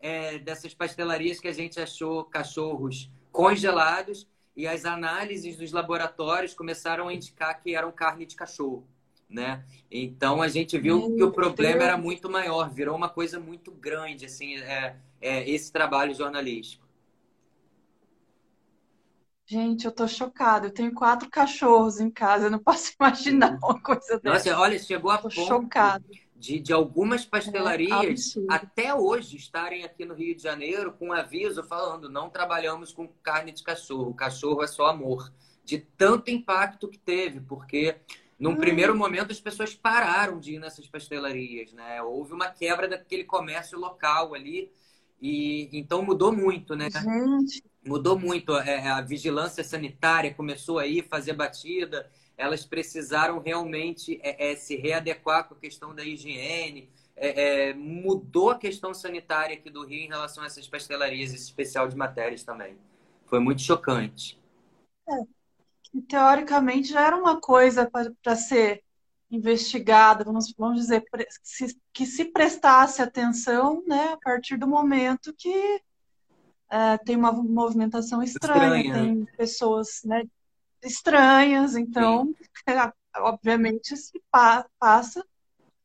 é, dessas pastelarias que a gente achou cachorros congelados e as análises dos laboratórios começaram a indicar que eram carne de cachorro, né? Então a gente viu Meu que o problema Deus. era muito maior, virou uma coisa muito grande, assim, é, é, esse trabalho jornalístico. Gente, eu tô chocada. Eu tenho quatro cachorros em casa, eu não posso imaginar uma coisa dessa. Nossa, olha, chegou a tô ponto chocada de, de algumas pastelarias é até hoje estarem aqui no Rio de Janeiro com um aviso falando não trabalhamos com carne de cachorro, cachorro é só amor. De tanto impacto que teve, porque num hum. primeiro momento as pessoas pararam de ir nessas pastelarias, né? Houve uma quebra daquele comércio local ali e então mudou muito, né? Gente. Mudou muito. É, a vigilância sanitária começou aí fazer batida elas precisaram realmente é, é, se readequar com a questão da higiene. É, é, mudou a questão sanitária aqui do Rio em relação a essas pastelarias, esse especial de matérias também. Foi muito chocante. É, teoricamente já era uma coisa para ser investigada, vamos, vamos dizer, que se prestasse atenção né, a partir do momento que é, tem uma movimentação estranha, estranha. tem pessoas né, estranhas, então, obviamente, se pa passa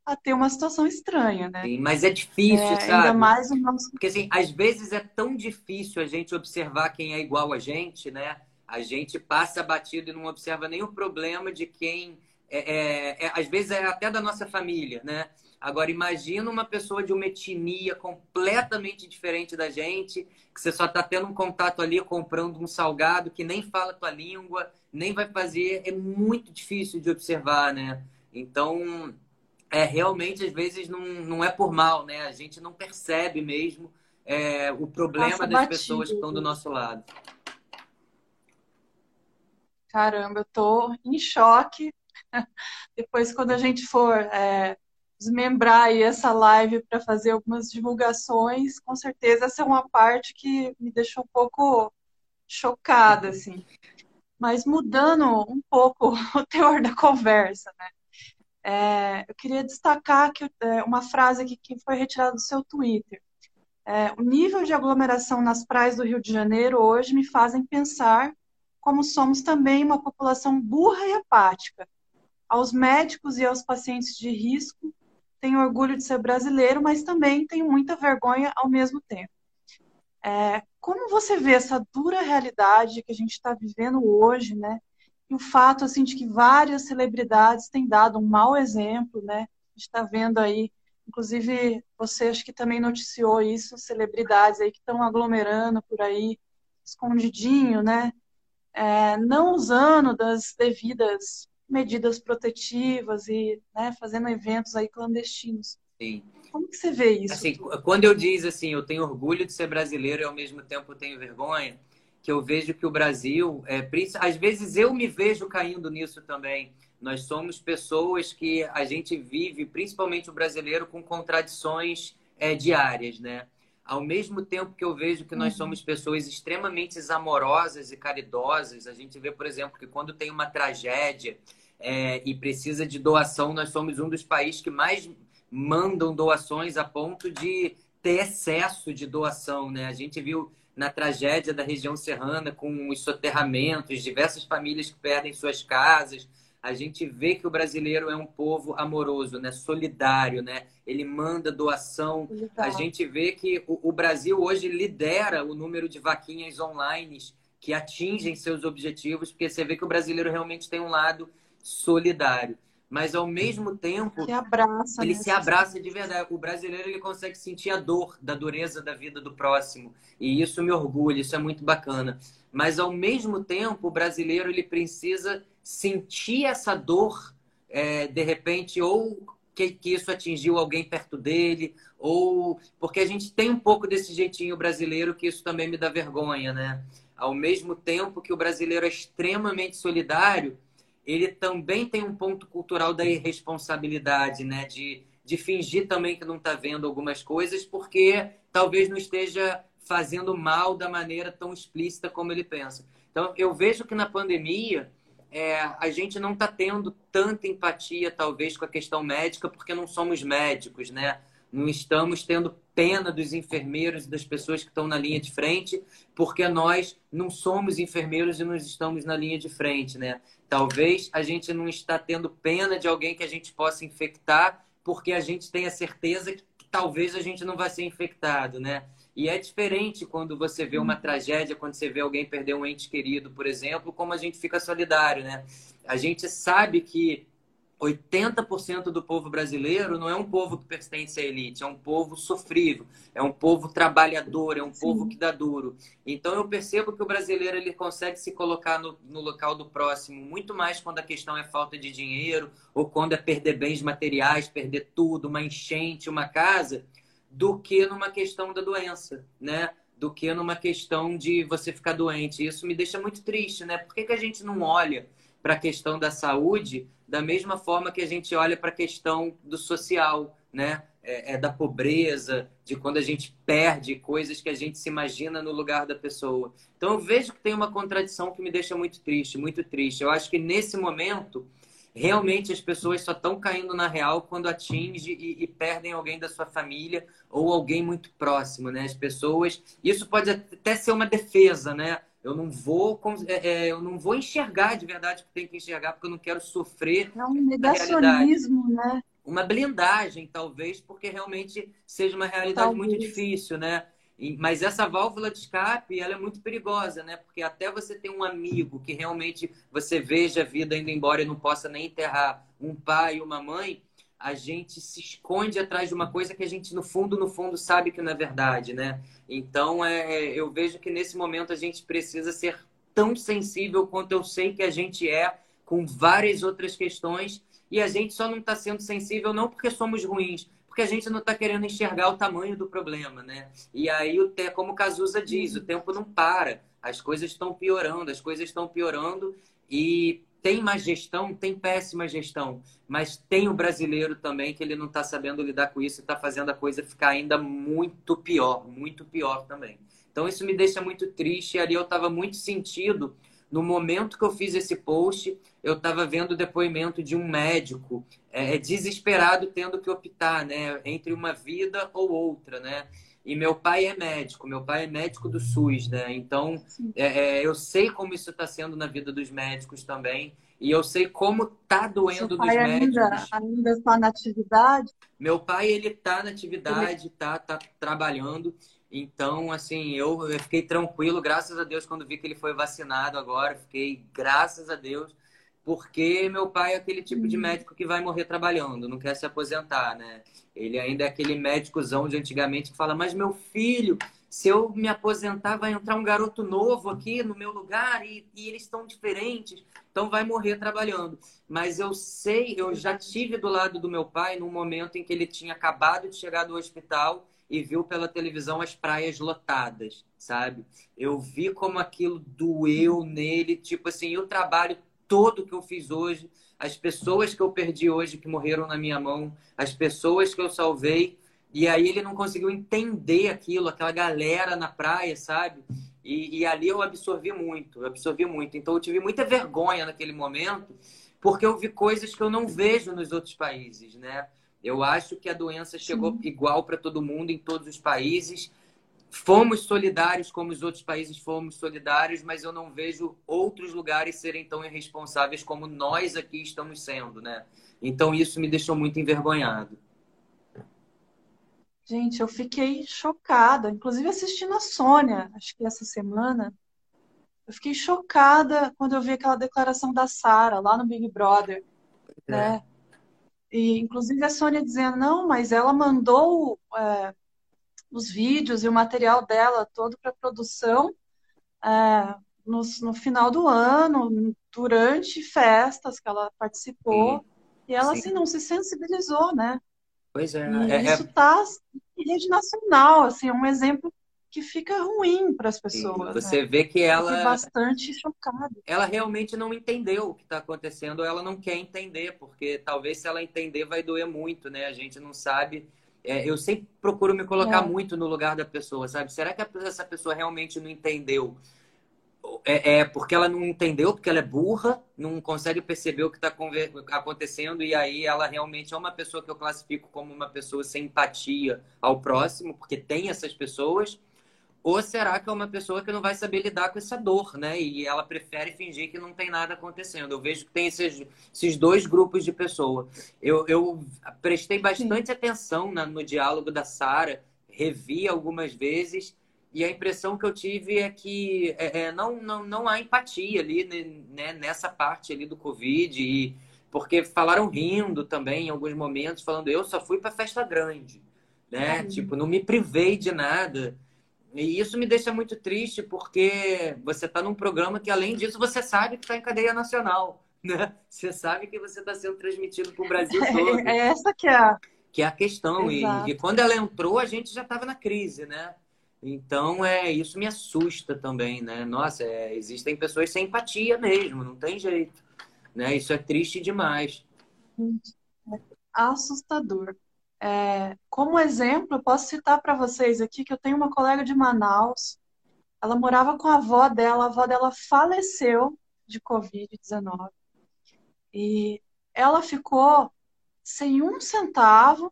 a ter uma situação estranha, né? Sim, mas é difícil, é, sabe? Ainda mais o nosso... Porque, assim, às vezes é tão difícil a gente observar quem é igual a gente, né? A gente passa batido e não observa nenhum problema de quem... É, é, é, às vezes é até da nossa família, né? Agora, imagina uma pessoa de uma etnia completamente diferente da gente, que você só está tendo um contato ali comprando um salgado que nem fala a tua língua, nem vai fazer. É muito difícil de observar, né? Então, é realmente, às vezes, não, não é por mal, né? A gente não percebe mesmo é, o problema das batido. pessoas que estão do nosso lado. Caramba, eu tô em choque. Depois, quando a gente for é, desmembrar aí essa live para fazer algumas divulgações, com certeza essa é uma parte que me deixou um pouco chocada, assim. Mas mudando um pouco o teor da conversa, né? É, eu queria destacar que, é, uma frase aqui que foi retirada do seu Twitter. É, o nível de aglomeração nas praias do Rio de Janeiro hoje me fazem pensar como somos também uma população burra e apática. Aos médicos e aos pacientes de risco, tenho orgulho de ser brasileiro, mas também tenho muita vergonha ao mesmo tempo. É, como você vê essa dura realidade que a gente está vivendo hoje, né? E o fato assim de que várias celebridades têm dado um mau exemplo, né? A gente está vendo aí, inclusive você acho que também noticiou isso, celebridades aí que estão aglomerando por aí, escondidinho, né? É, não usando das devidas medidas protetivas e né, fazendo eventos aí clandestinos. Sim. Como que você vê isso? Assim, quando eu diz assim, eu tenho orgulho de ser brasileiro e ao mesmo tempo tenho vergonha, que eu vejo que o Brasil, é, às vezes eu me vejo caindo nisso também. Nós somos pessoas que a gente vive, principalmente o brasileiro, com contradições é, diárias, né? Ao mesmo tempo que eu vejo que nós uhum. somos pessoas extremamente amorosas e caridosas, a gente vê, por exemplo, que quando tem uma tragédia é, e precisa de doação, nós somos um dos países que mais mandam doações a ponto de ter excesso de doação, né? A gente viu na tragédia da região serrana com os soterramentos, diversas famílias que perdem suas casas. A gente vê que o brasileiro é um povo amoroso, né? solidário, né? ele manda doação. A gente vê que o, o Brasil hoje lidera o número de vaquinhas online que atingem seus objetivos, porque você vê que o brasileiro realmente tem um lado solidário mas ao mesmo tempo se abraça, ele se abraça de verdade. O brasileiro ele consegue sentir a dor da dureza da vida do próximo e isso me orgulha, isso é muito bacana. Mas ao mesmo tempo o brasileiro ele precisa sentir essa dor é, de repente ou que, que isso atingiu alguém perto dele ou porque a gente tem um pouco desse jeitinho brasileiro que isso também me dá vergonha, né? Ao mesmo tempo que o brasileiro é extremamente solidário ele também tem um ponto cultural da irresponsabilidade, né? De, de fingir também que não está vendo algumas coisas, porque talvez não esteja fazendo mal da maneira tão explícita como ele pensa. Então, eu vejo que na pandemia é, a gente não está tendo tanta empatia, talvez, com a questão médica, porque não somos médicos, né? Não estamos tendo pena dos enfermeiros e das pessoas que estão na linha de frente, porque nós não somos enfermeiros e não estamos na linha de frente, né? Talvez a gente não está tendo pena de alguém que a gente possa infectar, porque a gente tem a certeza que talvez a gente não vai ser infectado, né? E é diferente quando você vê uma tragédia, quando você vê alguém perder um ente querido, por exemplo, como a gente fica solidário, né? A gente sabe que 80% do povo brasileiro não é um povo que pertence à elite, é um povo sofrível, é um povo trabalhador, é um Sim. povo que dá duro. Então eu percebo que o brasileiro ele consegue se colocar no, no, local do próximo muito mais quando a questão é falta de dinheiro ou quando é perder bens materiais, perder tudo, uma enchente, uma casa, do que numa questão da doença, né? Do que numa questão de você ficar doente. Isso me deixa muito triste, né? Por que, que a gente não olha para a questão da saúde da mesma forma que a gente olha para a questão do social, né? É, é, da pobreza, de quando a gente perde coisas que a gente se imagina no lugar da pessoa. Então eu vejo que tem uma contradição que me deixa muito triste, muito triste. Eu acho que nesse momento realmente as pessoas só estão caindo na real quando atinge e, e, perdem alguém da sua família ou alguém muito próximo, né? As pessoas. Isso pode até ser uma defesa, né? Eu não vou, é, é, eu não vou enxergar de verdade o que tem que enxergar, porque eu não quero sofrer. É um negacionismo, né? Uma blindagem, talvez, porque realmente seja uma realidade talvez. muito difícil, né? Mas essa válvula de escape, ela é muito perigosa, né? Porque até você ter um amigo que realmente você veja a vida indo embora e não possa nem enterrar um pai e uma mãe, a gente se esconde atrás de uma coisa que a gente, no fundo, no fundo, sabe que não é verdade, né? Então, é, eu vejo que nesse momento a gente precisa ser tão sensível quanto eu sei que a gente é com várias outras questões e a gente só não está sendo sensível não porque somos ruins, porque a gente não está querendo enxergar o tamanho do problema, né? E aí, como o Cazuza diz, o tempo não para, as coisas estão piorando, as coisas estão piorando e tem má gestão, tem péssima gestão, mas tem o brasileiro também que ele não está sabendo lidar com isso e está fazendo a coisa ficar ainda muito pior, muito pior também. Então isso me deixa muito triste. E ali eu estava muito sentido No momento que eu fiz esse post, eu estava vendo o depoimento de um médico é, desesperado tendo que optar, né, entre uma vida ou outra, né? E meu pai é médico, meu pai é médico do SUS, né? Então, é, é, eu sei como isso está sendo na vida dos médicos também. E eu sei como tá doendo dos médicos. Ainda, ainda está na atividade? Meu pai, ele tá na atividade, ele... tá, tá trabalhando. Então, assim, eu, eu fiquei tranquilo, graças a Deus, quando vi que ele foi vacinado agora. Fiquei, graças a Deus, porque meu pai é aquele tipo de uhum. médico que vai morrer trabalhando, não quer se aposentar, né? Ele ainda é aquele médicozão de antigamente que fala, mas meu filho, se eu me aposentar, vai entrar um garoto novo aqui no meu lugar e, e eles estão diferentes, então vai morrer trabalhando. Mas eu sei, eu já tive do lado do meu pai num momento em que ele tinha acabado de chegar do hospital e viu pela televisão as praias lotadas, sabe? Eu vi como aquilo doeu nele, tipo assim, o trabalho todo que eu fiz hoje, as pessoas que eu perdi hoje que morreram na minha mão, as pessoas que eu salvei, e aí ele não conseguiu entender aquilo, aquela galera na praia, sabe? E, e, ali eu absorvi muito, eu absorvi muito. Então eu tive muita vergonha naquele momento, porque eu vi coisas que eu não vejo nos outros países, né? Eu acho que a doença chegou Sim. igual para todo mundo em todos os países. Fomos solidários como os outros países fomos solidários, mas eu não vejo outros lugares serem tão irresponsáveis como nós aqui estamos sendo, né? Então isso me deixou muito envergonhado. Gente, eu fiquei chocada, inclusive assistindo a Sônia, acho que essa semana. Eu fiquei chocada quando eu vi aquela declaração da Sara lá no Big Brother, é. né? E inclusive a Sônia dizendo, não, mas ela mandou é, os vídeos e o material dela todo para produção é, no, no, final do ano, durante festas que ela participou. Sim. E ela, Sim. assim, não se sensibilizou, né? Pois é. E é, é isso está em rede nacional, assim, é um exemplo que fica ruim para as pessoas. Você né? vê que ela. bastante chocada. Ela realmente não entendeu o que está acontecendo, ela não quer entender, porque talvez se ela entender vai doer muito, né? A gente não sabe. É, eu sempre procuro me colocar é. muito no lugar da pessoa, sabe? Será que essa pessoa realmente não entendeu é, é, porque ela não entendeu, porque ela é burra, não consegue perceber o que está acontecendo, e aí ela realmente é uma pessoa que eu classifico como uma pessoa sem empatia ao próximo, porque tem essas pessoas, ou será que é uma pessoa que não vai saber lidar com essa dor, né? E ela prefere fingir que não tem nada acontecendo. Eu vejo que tem esses, esses dois grupos de pessoa. Eu, eu prestei bastante Sim. atenção na, no diálogo da Sara, revi algumas vezes e a impressão que eu tive é que é, é, não, não, não há empatia ali né, nessa parte ali do Covid. E, porque falaram rindo também em alguns momentos, falando eu só fui para festa grande. Né? Uhum. Tipo, não me privei de nada. E isso me deixa muito triste, porque você está num programa que, além disso, você sabe que está em cadeia nacional. Né? Você sabe que você está sendo transmitido para o Brasil todo. É essa que é a, que é a questão. E, e, quando ela entrou, a gente já estava na crise, né? Então, é, isso me assusta também, né? Nossa, é, existem pessoas sem empatia mesmo, não tem jeito. Né? Isso é triste demais. É assustador. É, como exemplo, eu posso citar para vocês aqui que eu tenho uma colega de Manaus. Ela morava com a avó dela, a avó dela faleceu de Covid-19. E ela ficou sem um centavo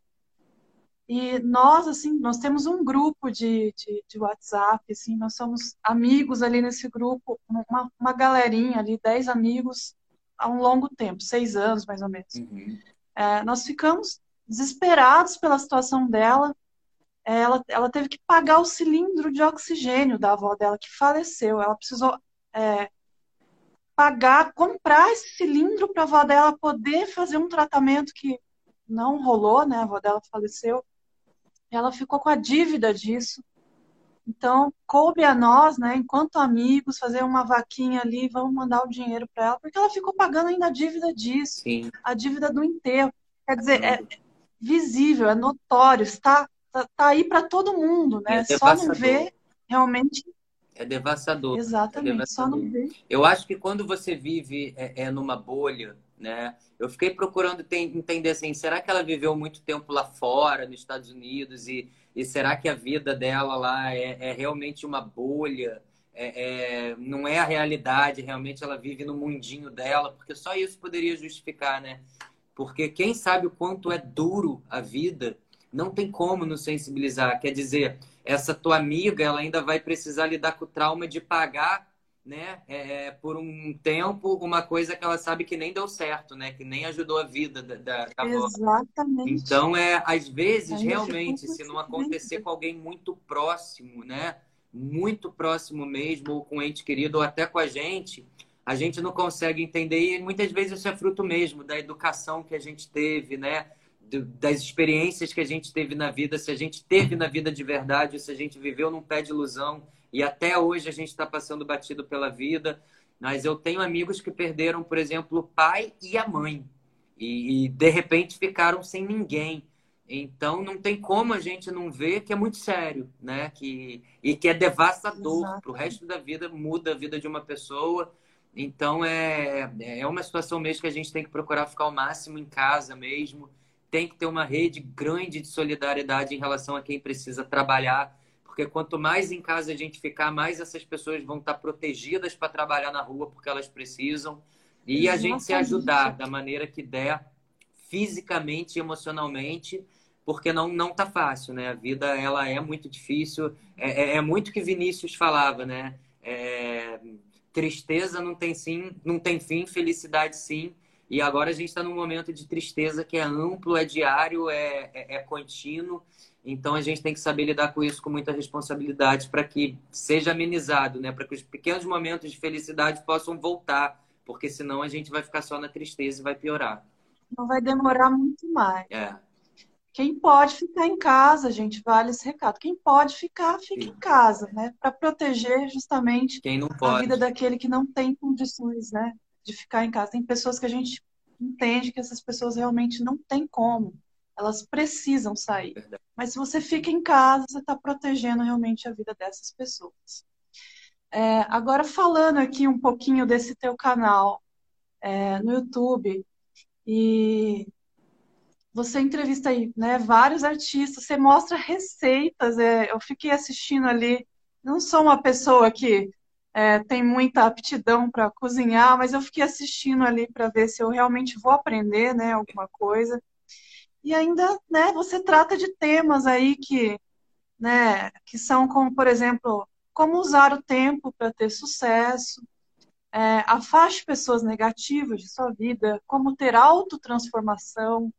e nós, assim, nós temos um grupo de, de, de, WhatsApp, assim, nós somos amigos ali nesse grupo, uma, uma galerinha ali, dez amigos há um longo tempo, seis anos mais ou menos. Uhum. É, nós ficamos desesperados pela situação dela. Ela, ela teve que pagar o cilindro de oxigênio da avó dela, que faleceu. Ela precisou é, pagar, comprar esse cilindro para a avó dela poder fazer um tratamento que não rolou, né? A avó dela faleceu ela ficou com a dívida disso. Então, coube a nós, né, enquanto amigos, fazer uma vaquinha ali, vamos mandar o dinheiro para ela, porque ela ficou pagando ainda a dívida disso, Sim. a dívida do enterro. Quer dizer, é visível, é notório, está tá, tá aí para todo mundo, né? É só não vê realmente. É devastador. Exatamente, é devastador. só não vê. Eu acho que quando você vive é, é numa bolha, né? Eu fiquei procurando entender assim, será que ela viveu muito tempo lá fora, nos Estados Unidos, e, e será que a vida dela lá é, é realmente uma bolha é, é, não é a realidade, realmente ela vive no mundinho dela, porque só isso poderia justificar, né? Porque quem sabe o quanto é duro a vida, não tem como nos sensibilizar. Quer dizer, essa tua amiga, ela ainda vai precisar lidar com o trauma de pagar, né, é, é por um tempo, uma coisa que ela sabe que nem deu certo, né, que nem ajudou a vida da, da, da Exatamente. Então, é, às vezes, realmente, se não acontecer com alguém muito próximo, né, muito próximo mesmo, ou com um ente querido, ou até com a gente, a gente não consegue entender, e muitas vezes isso é fruto mesmo da educação que a gente teve, né? Das experiências que a gente teve na vida, se a gente teve na vida de verdade, se a gente viveu num pé de ilusão e até hoje a gente está passando batido pela vida. Mas eu tenho amigos que perderam, por exemplo, o pai e a mãe, e, e de repente ficaram sem ninguém. Então não tem como a gente não ver que é muito sério, né? Que, e que é devastador para o resto da vida, muda a vida de uma pessoa. Então é, é uma situação mesmo que a gente tem que procurar ficar ao máximo em casa mesmo. Tem que ter uma rede grande de solidariedade em relação a quem precisa trabalhar, porque quanto mais em casa a gente ficar, mais essas pessoas vão estar protegidas para trabalhar na rua porque elas precisam. E a gente se ajudar da maneira que der, fisicamente e emocionalmente, porque não não tá fácil, né? A vida ela é muito difícil. É, é, é muito que Vinícius falava, né? É, tristeza não tem sim, não tem fim, felicidade sim. E agora a gente está num momento de tristeza que é amplo, é diário, é, é, é contínuo. Então a gente tem que saber lidar com isso com muita responsabilidade para que seja amenizado, né? Para que os pequenos momentos de felicidade possam voltar, porque senão a gente vai ficar só na tristeza e vai piorar. Não vai demorar muito mais. É. Quem pode ficar em casa, gente, vale esse recado. Quem pode ficar, fica Sim. em casa, né? Para proteger justamente a vida daquele que não tem condições, né? De ficar em casa. Tem pessoas que a gente entende que essas pessoas realmente não têm como. Elas precisam sair. Verdade. Mas se você fica em casa, você está protegendo realmente a vida dessas pessoas. É, agora, falando aqui um pouquinho desse teu canal é, no YouTube, e você entrevista aí, né, vários artistas, você mostra receitas. É, eu fiquei assistindo ali. Não sou uma pessoa que é, tem muita aptidão para cozinhar, mas eu fiquei assistindo ali para ver se eu realmente vou aprender, né, alguma coisa. E ainda, né, você trata de temas aí que, né, que são como, por exemplo, como usar o tempo para ter sucesso, é, afaste pessoas negativas de sua vida, como ter autotransformação,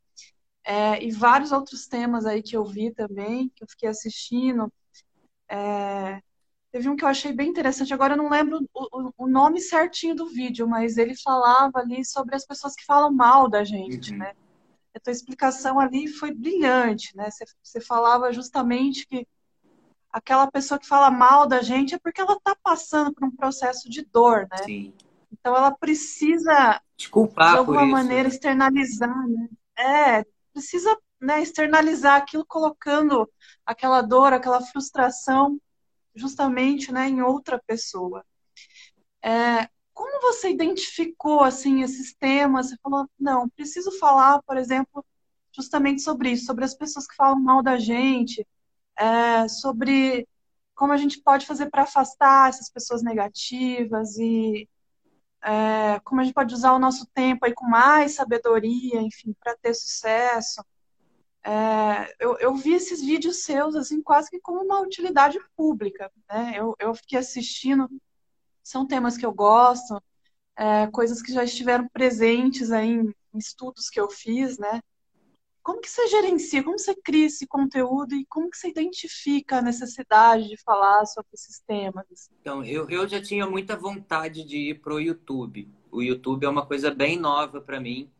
é, e vários outros temas aí que eu vi também, que eu fiquei assistindo. É, teve um que eu achei bem interessante, agora eu não lembro o, o, nome certinho do vídeo, mas ele falava ali sobre as pessoas que falam mal da gente, uhum. né? A tua explicação ali foi brilhante, né? Você, você falava justamente que aquela pessoa que fala mal da gente é porque ela está passando por um processo de dor, né? Sim. Então ela precisa Desculpar de alguma maneira externalizar, né? É, precisa né, externalizar aquilo colocando aquela dor, aquela frustração justamente né, em outra pessoa. É, como você identificou assim esses temas? Você falou, não, preciso falar, por exemplo, justamente sobre isso, sobre as pessoas que falam mal da gente, é, sobre como a gente pode fazer para afastar essas pessoas negativas e é, como a gente pode usar o nosso tempo aí com mais sabedoria, enfim, para ter sucesso. É, eu, eu, vi esses vídeos seus assim quase que como uma utilidade pública, né? Eu, eu fiquei assistindo, são temas que eu gosto, é, coisas que já estiveram presentes aí em, estudos que eu fiz, né? Como que você gerencia, como você cria esse conteúdo e como que você identifica a necessidade de falar sobre esses temas? Então, eu, eu já tinha muita vontade de ir pro YouTube. O YouTube é uma coisa bem nova para mim.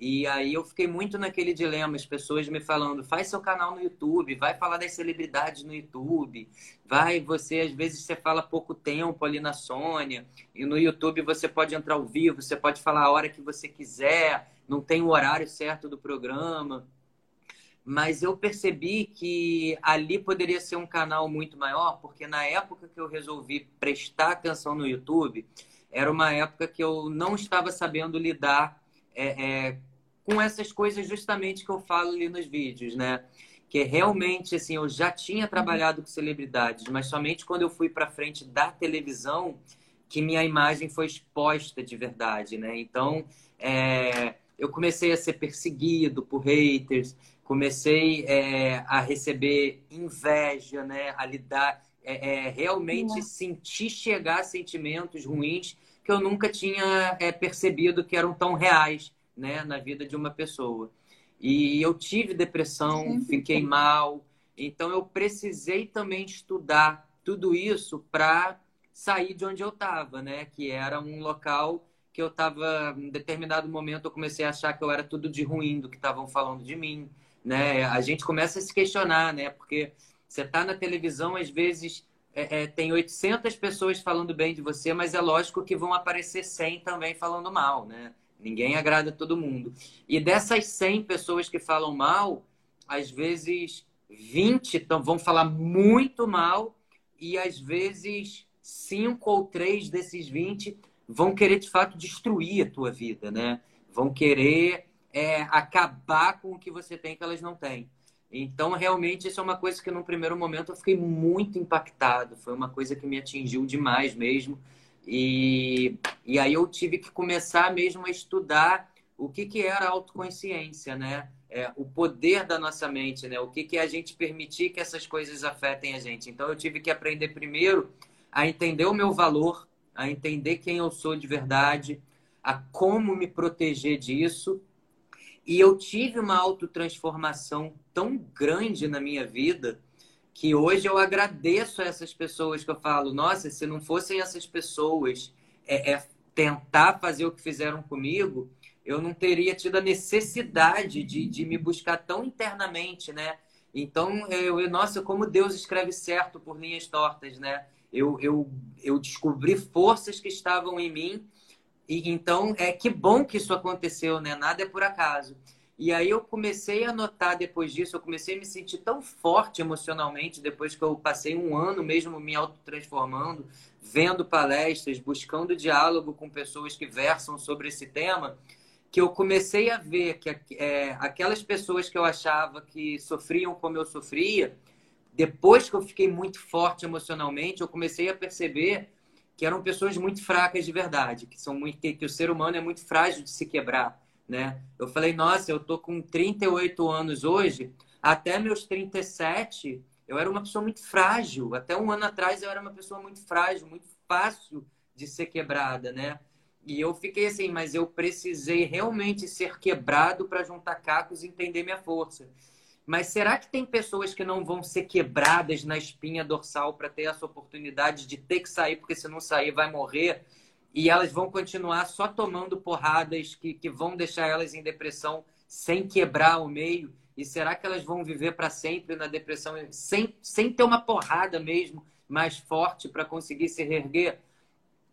E aí eu fiquei muito naquele dilema, as pessoas me falando, faz seu canal no YouTube, vai falar das celebridades no YouTube, vai, você, às vezes você fala pouco tempo ali na Sônia, e no YouTube você pode entrar ao vivo, você pode falar a hora que você quiser, não tem o horário certo do programa. Mas eu percebi que ali poderia ser um canal muito maior, porque na época que eu resolvi prestar atenção no YouTube, era uma época que eu não estava sabendo lidar é, é, com essas coisas justamente que eu falo ali nos vídeos, né? que realmente assim eu já tinha trabalhado com celebridades, mas somente quando eu fui para frente da televisão que minha imagem foi exposta de verdade, né? Então é, eu comecei a ser perseguido por haters, comecei é, a receber inveja, né? A lidar, é, é realmente sentir chegar sentimentos ruins que eu nunca tinha é, percebido que eram tão reais, né? Na vida de uma pessoa. E eu tive depressão, fiquei mal. Então eu precisei também estudar tudo isso para sair de onde eu estava, né? Que era um local que eu estava, em determinado momento, eu comecei a achar que eu era tudo de ruim do que estavam falando de mim, né? A gente começa a se questionar, né? Porque você está na televisão, às vezes é, é, tem 800 pessoas falando bem de você, mas é lógico que vão aparecer 100 também falando mal, né? Ninguém agrada todo mundo. E dessas 100 pessoas que falam mal, às vezes 20 então, vão falar muito mal e às vezes 5 ou 3 desses 20 vão querer de fato destruir a tua vida, né? Vão querer é, acabar com o que você tem que elas não têm. Então, realmente, isso é uma coisa que, num primeiro momento, eu fiquei muito impactado. Foi uma coisa que me atingiu demais mesmo. E, e aí eu tive que começar mesmo a estudar o que, que era autoconsciência, né? É, o poder da nossa mente, né? O que, que é a gente permitir que essas coisas afetem a gente. Então eu tive que aprender primeiro a entender o meu valor, a entender quem eu sou de verdade, a como me proteger disso. E eu tive uma autotransformação tão grande na minha vida que hoje eu agradeço a essas pessoas que eu falo, nossa, se não fossem essas pessoas é, é, tentar fazer o que fizeram comigo, eu não teria tido a necessidade de, de me buscar tão internamente, né? Então, eu, nossa, como Deus escreve certo por linhas tortas, né? Eu, eu, eu descobri forças que estavam em mim e então é que bom que isso aconteceu, né? Nada é por acaso. E aí eu comecei a notar depois disso, eu comecei a me sentir tão forte emocionalmente depois que eu passei um ano mesmo me autotransformando, vendo palestras, buscando diálogo com pessoas que versam sobre esse tema, que eu comecei a ver que é, aquelas pessoas que eu achava que sofriam como eu sofria, depois que eu fiquei muito forte emocionalmente, eu comecei a perceber que eram pessoas muito fracas de verdade, que são muito que, que o ser humano é muito frágil de se quebrar né? Eu falei, nossa, eu tô com 38 anos hoje, até meus 37, eu era uma pessoa muito frágil. Até um ano atrás eu era uma pessoa muito frágil, muito fácil de ser quebrada, né? E eu fiquei assim, mas eu precisei realmente ser quebrado para juntar cacos e entender minha força. Mas será que tem pessoas que não vão ser quebradas na espinha dorsal para ter essa oportunidade de ter que sair, porque se não sair vai morrer? E elas vão continuar só tomando porradas que, que vão deixar elas em depressão sem quebrar o meio? E será que elas vão viver para sempre na depressão sem, sem ter uma porrada mesmo mais forte para conseguir se reerguer?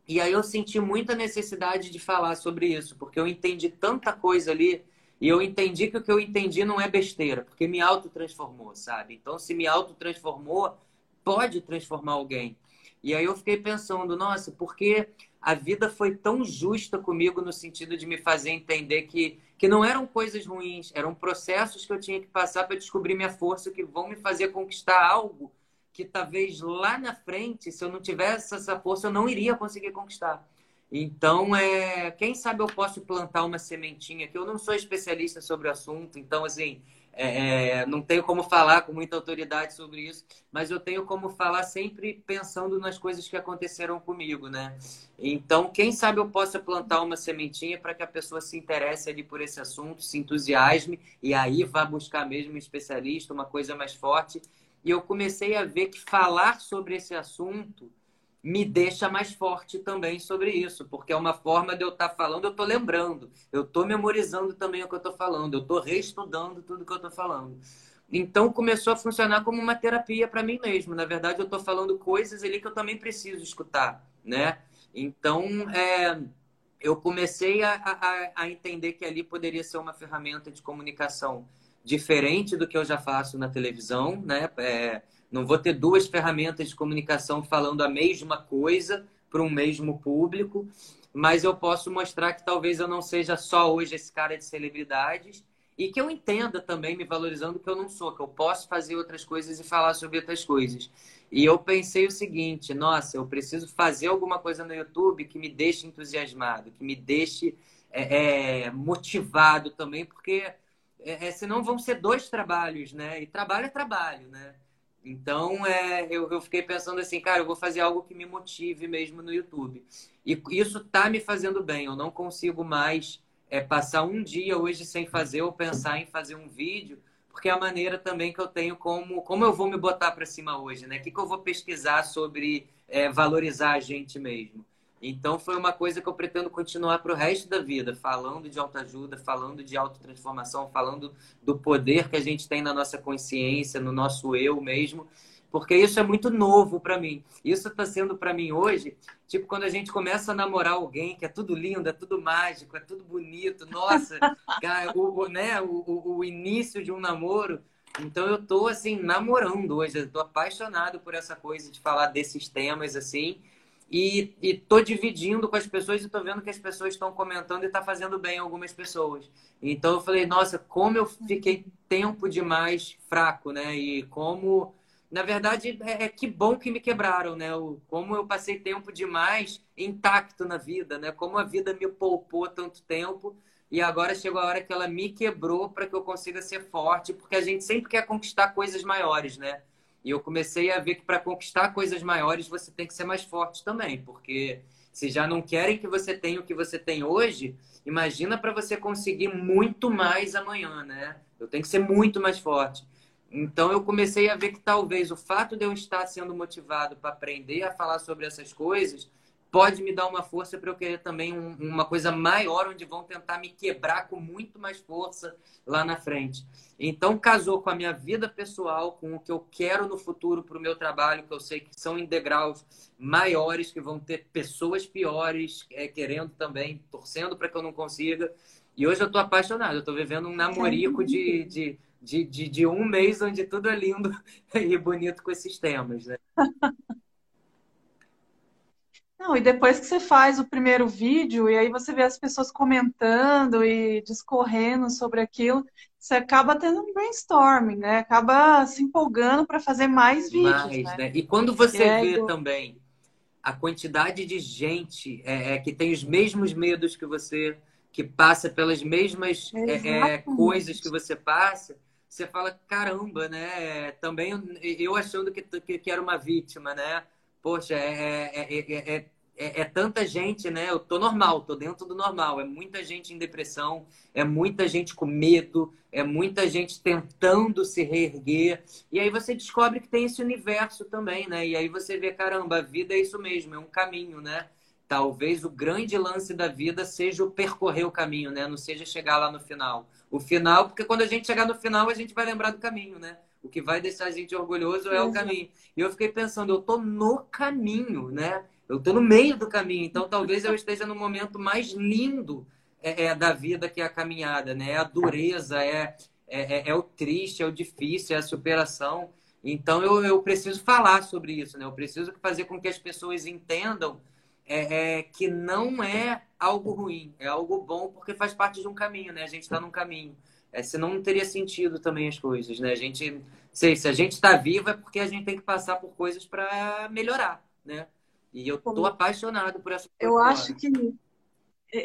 E aí eu senti muita necessidade de falar sobre isso, porque eu entendi tanta coisa ali e eu entendi que o que eu entendi não é besteira, porque me autotransformou, sabe? Então, se me autotransformou, pode transformar alguém. E aí eu fiquei pensando, nossa, por que a vida foi tão justa comigo no sentido de me fazer entender que, que não eram coisas ruins, eram processos que eu tinha que passar para descobrir minha força, que vão me fazer conquistar algo que talvez lá na frente, se eu não tivesse essa força, eu não iria conseguir conquistar. Então, é, quem sabe eu posso plantar uma sementinha, que eu não sou especialista sobre o assunto, então, assim, é, é, não tenho como falar com muita autoridade sobre isso, mas eu tenho como falar sempre pensando nas coisas que aconteceram comigo, né? Então, quem sabe eu possa plantar uma sementinha para que a pessoa se interesse ali por esse assunto, se entusiasme e aí vá buscar mesmo um especialista, uma coisa mais forte. E eu comecei a ver que falar sobre esse assunto me deixa mais forte também sobre isso, porque é uma forma de eu estar tá falando, eu estou lembrando, eu estou memorizando também o que eu estou falando, eu estou reestudando tudo que eu estou falando. Então começou a funcionar como uma terapia para mim mesmo. Na verdade, eu estou falando coisas ali que eu também preciso escutar, né? Então, é, eu comecei a, a, a entender que ali poderia ser uma ferramenta de comunicação diferente do que eu já faço na televisão, né? É, não vou ter duas ferramentas de comunicação falando a mesma coisa para um mesmo público, mas eu posso mostrar que talvez eu não seja só hoje esse cara de celebridades e que eu entenda também, me valorizando, que eu não sou, que eu posso fazer outras coisas e falar sobre outras coisas. E eu pensei o seguinte: nossa, eu preciso fazer alguma coisa no YouTube que me deixe entusiasmado, que me deixe é, é, motivado também, porque é, é senão vão ser dois trabalhos, né? E trabalho é trabalho, né? Então, é, eu, eu fiquei pensando assim, cara, eu vou fazer algo que me motive mesmo no YouTube. E isso tá me fazendo bem. Eu não consigo mais é, passar um dia hoje sem fazer ou pensar em fazer um vídeo, porque é a maneira também que eu tenho como, como eu vou me botar para cima hoje, né? O que, que eu vou pesquisar sobre é, valorizar a gente mesmo. Então, foi uma coisa que eu pretendo continuar para o resto da vida, falando de autoajuda, falando de autotransformação, falando do poder que a gente tem na nossa consciência, no nosso eu mesmo, porque isso é muito novo para mim. Isso está sendo para mim hoje, tipo, quando a gente começa a namorar alguém que é tudo lindo, é tudo mágico, é tudo bonito, nossa, o, o, né, o, o início de um namoro. Então, eu tô assim, namorando hoje, eu tô apaixonado por essa coisa de falar desses temas assim. E, estou dividindo com as pessoas e estou vendo que as pessoas estão comentando e está fazendo bem algumas pessoas. Então eu falei, nossa, como eu fiquei tempo demais fraco, né? E como, na verdade, é, é que bom que me quebraram, né? O, como eu passei tempo demais intacto na vida, né? Como a vida me poupou tanto tempo e agora chegou a hora que ela me quebrou para que eu consiga ser forte, porque a gente sempre quer conquistar coisas maiores, né? E eu comecei a ver que para conquistar coisas maiores você tem que ser mais forte também, porque se já não querem que você tenha o que você tem hoje, imagina para você conseguir muito mais amanhã, né? Eu tenho que ser muito mais forte. Então eu comecei a ver que talvez o fato de eu estar sendo motivado para aprender a falar sobre essas coisas pode me dar uma força para eu querer também um, uma coisa maior, onde vão tentar me quebrar com muito mais força lá na frente. Então, casou com a minha vida pessoal, com o que eu quero no futuro para o meu trabalho, que eu sei que são em degraus maiores, que vão ter pessoas piores é, querendo também, torcendo para que eu não consiga. E hoje eu estou apaixonado, eu estou vivendo um namorico de, de, de, de, de um mês onde tudo é lindo e bonito com esses temas, né? Não, e depois que você faz o primeiro vídeo, e aí você vê as pessoas comentando e discorrendo sobre aquilo, você acaba tendo um brainstorming, né? Acaba se empolgando para fazer mais vídeos. Mais, né? né? E quando você é, vê eu... também a quantidade de gente é, é, que tem os mesmos medos que você, que passa pelas mesmas é, é, coisas que você passa, você fala, caramba, né? Também eu achando que, que, que era uma vítima, né? Poxa, é, é, é, é, tanta gente, né? Eu tô normal, tô dentro do normal. É muita gente em depressão, é muita gente com medo, é muita gente tentando se reerguer. E aí você descobre que tem esse universo também, né? E aí você vê, caramba, a vida é isso mesmo, é um caminho, né? Talvez o grande lance da vida seja o percorrer o caminho, né? Não seja chegar lá no final. O final, porque quando a gente chegar no final, a gente vai lembrar do caminho, né? O que vai deixar a gente orgulhoso é o caminho. E eu fiquei pensando, eu tô no caminho, né? Eu tô no meio do caminho. Então talvez eu esteja no momento mais lindo é, é da vida que é a caminhada, né? É a dureza, é, é, é, é, o triste, é o difícil, é a superação. Então eu, eu preciso falar sobre isso, né? Eu preciso fazer com que as pessoas entendam é, é, que não é algo ruim, é algo bom porque faz parte de um caminho, né? A gente está num caminho. É, senão não teria sentido também as coisas, né? A gente, sei, se a gente está vivo é porque a gente tem que passar por coisas para melhorar, né? E eu tô apaixonado por essa Eu acho que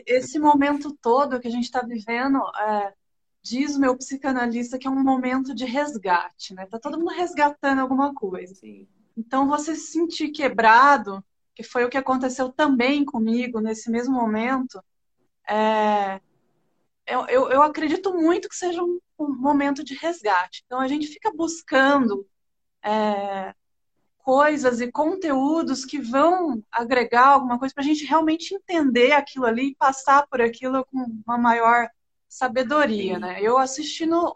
esse momento todo que a gente está vivendo, é, diz o meu psicanalista que é um momento de resgate, né? Tá todo mundo resgatando alguma coisa. Sim. Então você se sentir quebrado, que foi o que aconteceu também comigo nesse mesmo momento, é, eu, eu, eu acredito muito que seja um, um, momento de resgate. Então, a gente fica buscando é, coisas e conteúdos que vão agregar alguma coisa para a gente realmente entender aquilo ali e passar por aquilo com uma maior sabedoria, né? Eu assistindo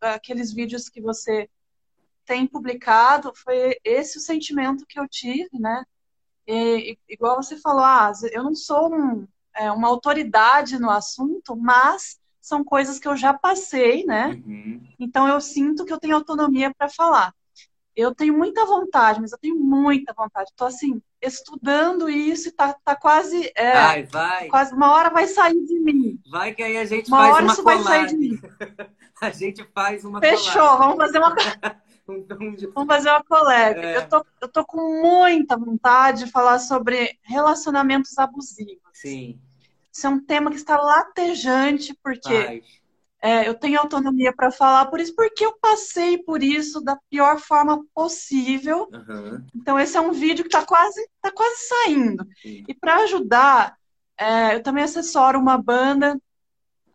aqueles vídeos que você tem publicado, foi esse o sentimento que eu tive, né? E, igual você falou, ah, eu não sou um, é, uma autoridade no assunto, mas são coisas que eu já passei, né? Uhum. Então eu sinto que eu tenho autonomia para falar. eu tenho muita vontade, mas eu tenho muita vontade. Estou assim, estudando isso e tá, tá quase. É, vai, vai. Quase uma hora vai sair de mim. Vai que aí a gente uma faz hora uma isso collab. vai sair de mim. a gente faz uma Fechou, collab. vamos fazer uma. Vamos fazer uma collab. É. Eu, tô, eu tô com muita vontade de falar sobre relacionamentos abusivos. Sim, Isso é um tema que está latejante, porque é, eu tenho autonomia para falar por isso, porque eu passei por isso da pior forma possível. Aham, Então, esse é um vídeo que está quase, tá quase saindo. sim. E para ajudar, é, eu também assessoro uma banda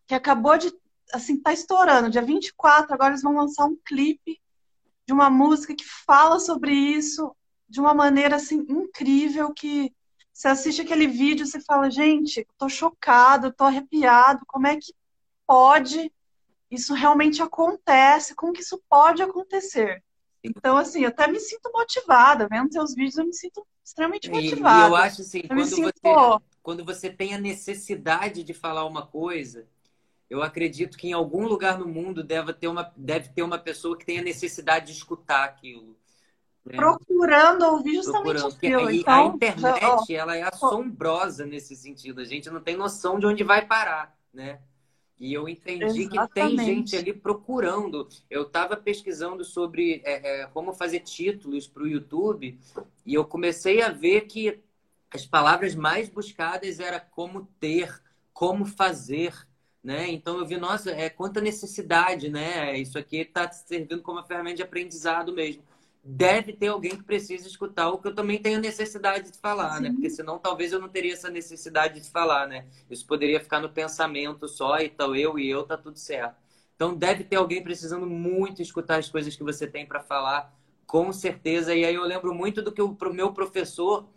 que acabou de, assim, tá estourando. Dia 24, agora eles vão lançar um clipe de uma música que fala sobre isso de uma maneira, assim, incrível, que você assiste aquele vídeo e você fala, gente, tô chocado, tô arrepiado, como é que pode isso realmente acontece, como que isso pode acontecer? Então, assim, eu até me sinto motivada, vendo seus vídeos, eu me sinto extremamente E, e motivada. eu acho assim, Eu quando sinto, você, quando você tem a necessidade de falar uma coisa, eu acredito que em algum lugar no mundo deve ter uma, deve ter uma pessoa que tenha necessidade de escutar aquilo. Né? procurando ouvir justamente Procurando. Porque aquilo. aí Então, a internet, ó, ela é assombrosa nesse sentido. A gente não tem noção de onde vai parar, né? E eu entendi que tem Exatamente. gente ali procurando. Eu estava pesquisando sobre é, é, como fazer títulos para o YouTube e eu comecei a ver que as palavras mais buscadas era como ter, como fazer, né? Então eu vi, nossa, é quanta necessidade, né? Isso aqui está servindo como uma ferramenta de aprendizado mesmo. Deve ter alguém que precisa escutar o que eu também tenho necessidade de falar, né? Sim. Porque senão talvez eu não teria essa necessidade de falar, né? Isso poderia ficar no pensamento só, então eu e eu tá tudo certo. Então deve ter alguém precisando muito escutar as coisas que você tem para falar, com certeza. E aí eu lembro muito do que o meu professor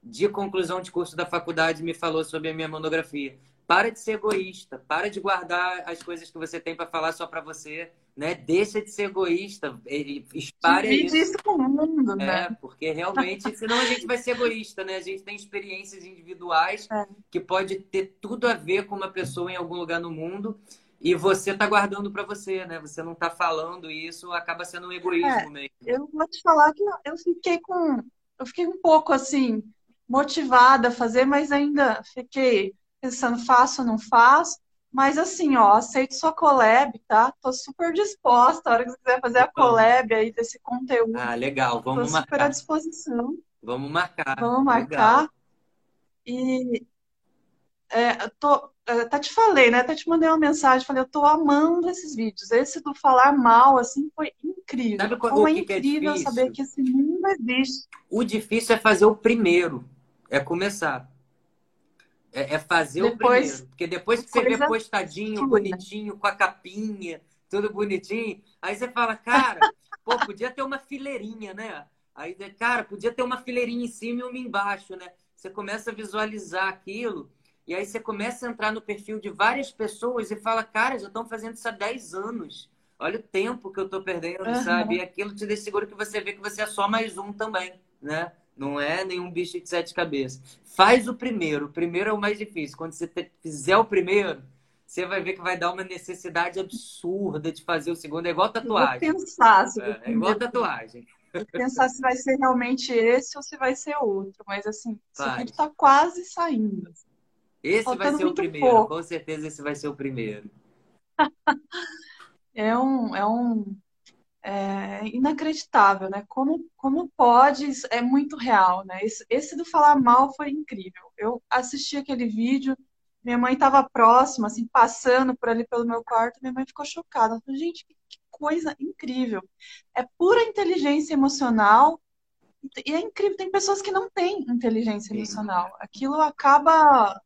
de conclusão de curso da faculdade me falou sobre a minha monografia. Para de ser egoísta, para de guardar as coisas que você tem para falar só para você, né? Deixa de ser egoísta, e- e espalha divide isso. isso com o mundo, né? É, porque realmente, senão a gente vai ser egoísta, né? A gente tem experiências individuais É. que pode ter tudo a ver com uma pessoa em algum lugar no mundo e você tá guardando para você, né? Você não tá falando isso, acaba sendo um egoísmo É. mesmo. Eu vou te falar que eu fiquei com, eu fiquei um pouco assim motivada a fazer, mas ainda fiquei pensando faço ou não faço. Mas assim, ó, aceito sua collab, tá? Tô super disposta. A hora que você quiser fazer a collab aí desse conteúdo, Ah, legal, tô vamos super à marcar. disposição. Vamos marcar. Vamos Legal. marcar. E é, tô, até te falei, né? Até te mandei uma mensagem, falei, eu tô amando esses vídeos. Esse do falar mal, assim, foi incrível. Sabe qual- Como é é incrível difícil? saber que esse mundo existe. O difícil é fazer o primeiro, é começar. É, é fazer o Depois- primeiro. Porque depois que você vê postadinho, né? bonitinho, com a capinha, tudo bonitinho, aí você fala, cara, pô, podia ter uma fileirinha, né? Aí, cara, podia ter uma fileirinha em cima e uma embaixo, né? Você começa a visualizar aquilo, e aí você começa a entrar no perfil de várias pessoas e fala, cara, já estão fazendo isso há 10 anos. Olha o tempo que eu tô perdendo, Aham. sabe? E aquilo te deixa seguro que você vê que você é só mais um também, né? Não é nenhum bicho de sete cabeças. Faz o primeiro. O primeiro é o mais difícil. Quando você fizer o primeiro, você vai ver que vai dar uma necessidade absurda de fazer o segundo. É igual Eu vou tatuagem. pensar se, É, é igual tatuagem. pensar se vai ser realmente esse ou se vai ser outro. Mas assim, Vai. vídeo tá quase saindo. Esse vai Faltando ser o primeiro. pouco. Com certeza esse vai ser o primeiro. É um, é um é inacreditável, né? Como, como pode, é muito real, né? Esse, esse do falar mal foi incrível. Eu assisti aquele vídeo, minha mãe estava próxima, assim, passando por ali pelo meu quarto, minha mãe ficou chocada. Falou, gente, que, que coisa incrível. É pura inteligência emocional e é incrível. Tem pessoas que não têm inteligência emocional. Aquilo acaba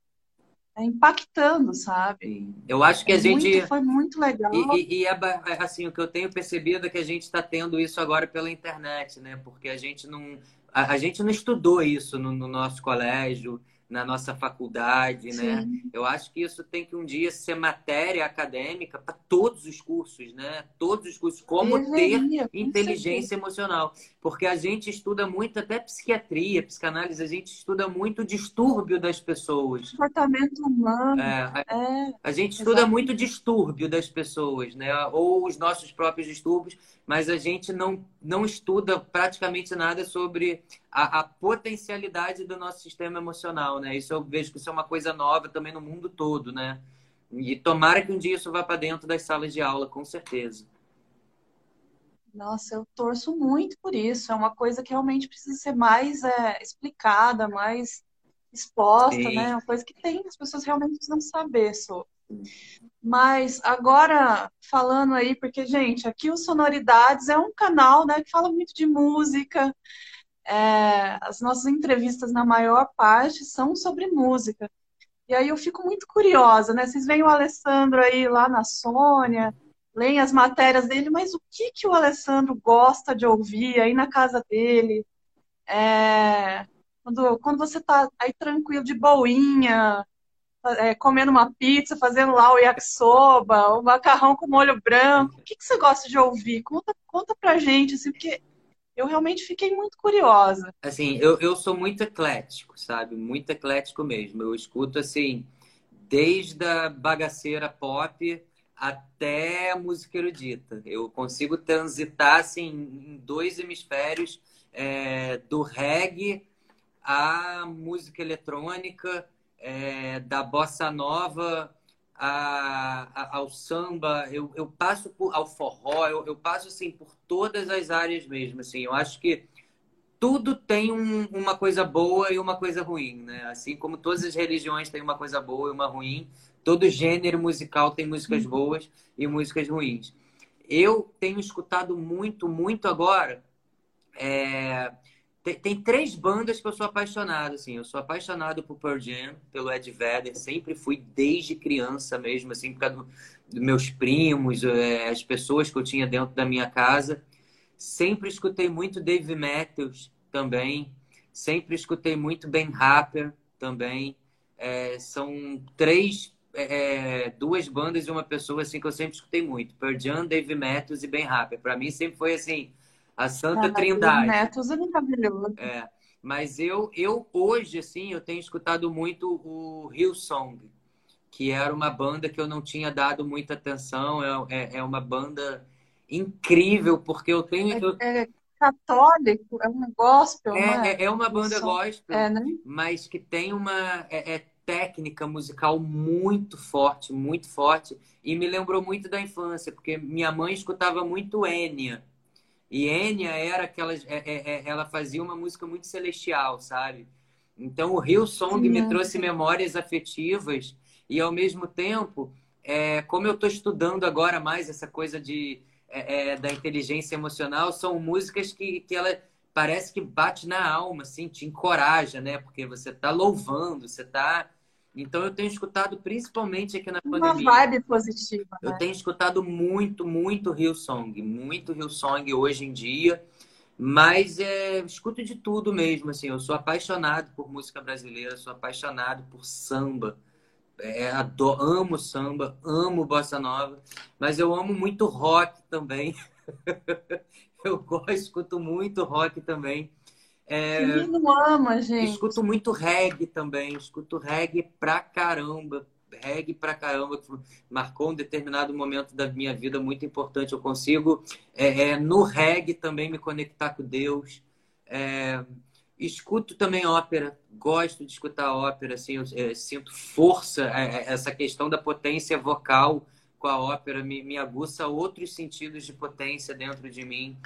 é, impactando, sabe? Eu acho que É a gente. muito, foi muito legal. E, e- e é é assim, o que eu tenho percebido é que a gente está tendo isso agora pela internet, né? Porque a gente não, a, a gente não estudou isso no, no nosso colégio, na nossa faculdade, né? Eu acho que isso tem que um dia ser matéria acadêmica para todos os cursos, né? Todos os cursos, como Deveria, ter inteligência emocional. Porque a gente estuda muito até psiquiatria, psicanálise, a gente estuda muito o distúrbio das pessoas. Comportamento humano. É, a, é, a gente estuda exatamente. muito o distúrbio das pessoas, né? Ou os nossos próprios distúrbios, mas a gente não, não estuda praticamente nada sobre a, a potencialidade do nosso sistema emocional, né? Isso eu vejo que isso é uma coisa nova também no mundo todo, né? E tomara que um dia isso vá para dentro das salas de aula, com certeza. Nossa, eu torço muito por isso. É uma coisa que realmente precisa ser mais é, explicada, mais exposta, Sim. né? É uma coisa que tem, as pessoas realmente precisam saber sobre. Mas agora, falando aí, porque, gente, aqui o Sonoridades é um canal né, que fala muito de música. É, as nossas entrevistas, na maior parte, são sobre música. E aí eu fico muito curiosa, né? Vocês veem o Alessandro aí lá na Sônia, leem as matérias dele, mas o que, que o Alessandro gosta de ouvir aí na casa dele? É, quando, quando você tá aí tranquilo, de boinha, é, comendo uma pizza, fazendo lá o yakisoba, o macarrão com molho branco, o que, que você gosta de ouvir? Conta, conta pra gente, assim, porque eu realmente fiquei muito curiosa. Assim, eu, eu sou muito eclético, sabe? Muito eclético mesmo. Eu escuto, assim, desde a bagaceira pop até a música erudita. Eu consigo transitar assim, em dois hemisférios é, do reggae à música eletrônica, é, da bossa nova a, a, ao samba. Eu, eu passo por, ao forró, eu, eu, passo assim por todas as áreas mesmo. Assim, eu acho que tudo tem um, uma coisa boa e uma coisa ruim, né? Assim como todas as religiões têm uma coisa boa e uma ruim, todo gênero musical tem músicas uhum. boas e músicas ruins. Eu tenho escutado muito, muito agora. É... Tem, tem, três bandas que eu sou apaixonado, assim. Eu sou apaixonado por Pearl Jam, pelo Ed Vedder. Sempre fui desde criança mesmo, assim, por causa dos do meus primos, é, as pessoas que eu tinha dentro da minha casa. Sempre escutei muito Dave Matthews também. Sempre escutei muito Ben Harper também. É, são três é, duas bandas e uma pessoa assim que eu sempre escutei muito. Pearl Jam, Dave Matthews e Ben Harper. Para mim sempre foi assim a Santa ah, Trindade. Matthews é maravilhoso. É. Mas eu, eu hoje assim eu tenho escutado muito o Hillsong, que era uma banda que eu não tinha dado muita atenção. É, é, é uma banda incrível porque eu tenho é, é católico, é um gospel, é, é? é, uma banda gospel, é, né? mas que tem uma é, é técnica musical muito forte, muito forte, e me lembrou muito da infância, porque minha mãe escutava muito Enya. E Enya era aquelas. É, é, é, ela fazia uma música muito celestial, sabe? Então o Rio Song me trouxe memórias afetivas e ao mesmo tempo, é, como eu estou estudando agora mais essa coisa de, é, é, da inteligência emocional, são músicas que, que ela parece que bate na alma, assim, te encoraja, né? Porque você está louvando, você está então eu tenho escutado principalmente aqui na Uma pandemia. Uma vibe positiva. Né? Eu tenho escutado muito, muito Hillsong, muito Hillsong hoje em dia. Mas é, escuto de tudo mesmo, assim. Eu sou apaixonado por música brasileira, sou apaixonado por samba. É, adoro, amo samba, amo bossa nova, mas eu amo muito rock também. eu gosto, escuto muito rock também. É, ama, gente. Escuto muito reggae também, escuto reggae pra caramba. Reggae pra caramba, que marcou um determinado momento da minha vida muito importante. Eu consigo, é, é, no reggae, também me conectar com Deus. É, escuto também ópera, gosto de escutar ópera, assim, eu, é, sinto força, é, essa questão da potência vocal com a ópera me, me aguça outros sentidos de potência dentro de mim.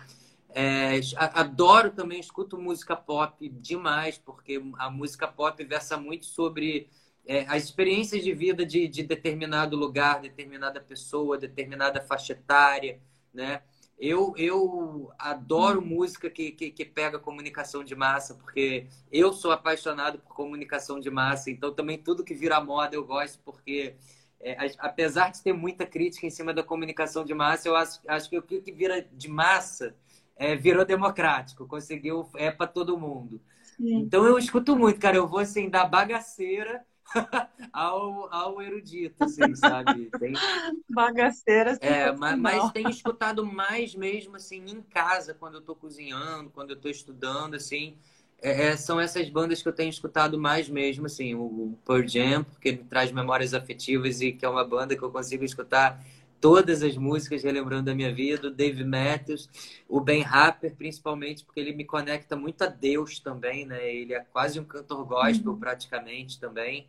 É, adoro também, escuto música pop demais, porque a música pop versa muito sobre é, as experiências de vida de, de, determinado lugar, determinada pessoa, determinada faixa etária, né? Eu, eu adoro música que, que, que pega comunicação de massa, porque eu sou apaixonado por comunicação de massa, então também tudo que vira moda eu gosto, porque é, apesar de ter muita crítica em cima da comunicação de massa, eu acho, acho que o que vira de massa é, virou democrático, conseguiu, é para todo mundo. Então eu escuto muito, cara. Eu vou assim, da bagaceira ao, ao erudito, assim, sabe? Tem... Bagaceira. É, mas, mas tenho escutado mais mesmo, assim, em casa, quando eu tô cozinhando, quando eu tô estudando, assim. É, é são essas bandas que eu tenho escutado mais mesmo, assim. O Pearl Jam, porque me traz memórias afetivas e que é uma banda que eu consigo escutar todas as músicas relembrando da minha vida, o Dave Matthews, o Ben Harper, principalmente porque ele me conecta muito a Deus também, né? Ele é quase um cantor gospel uhum. praticamente também.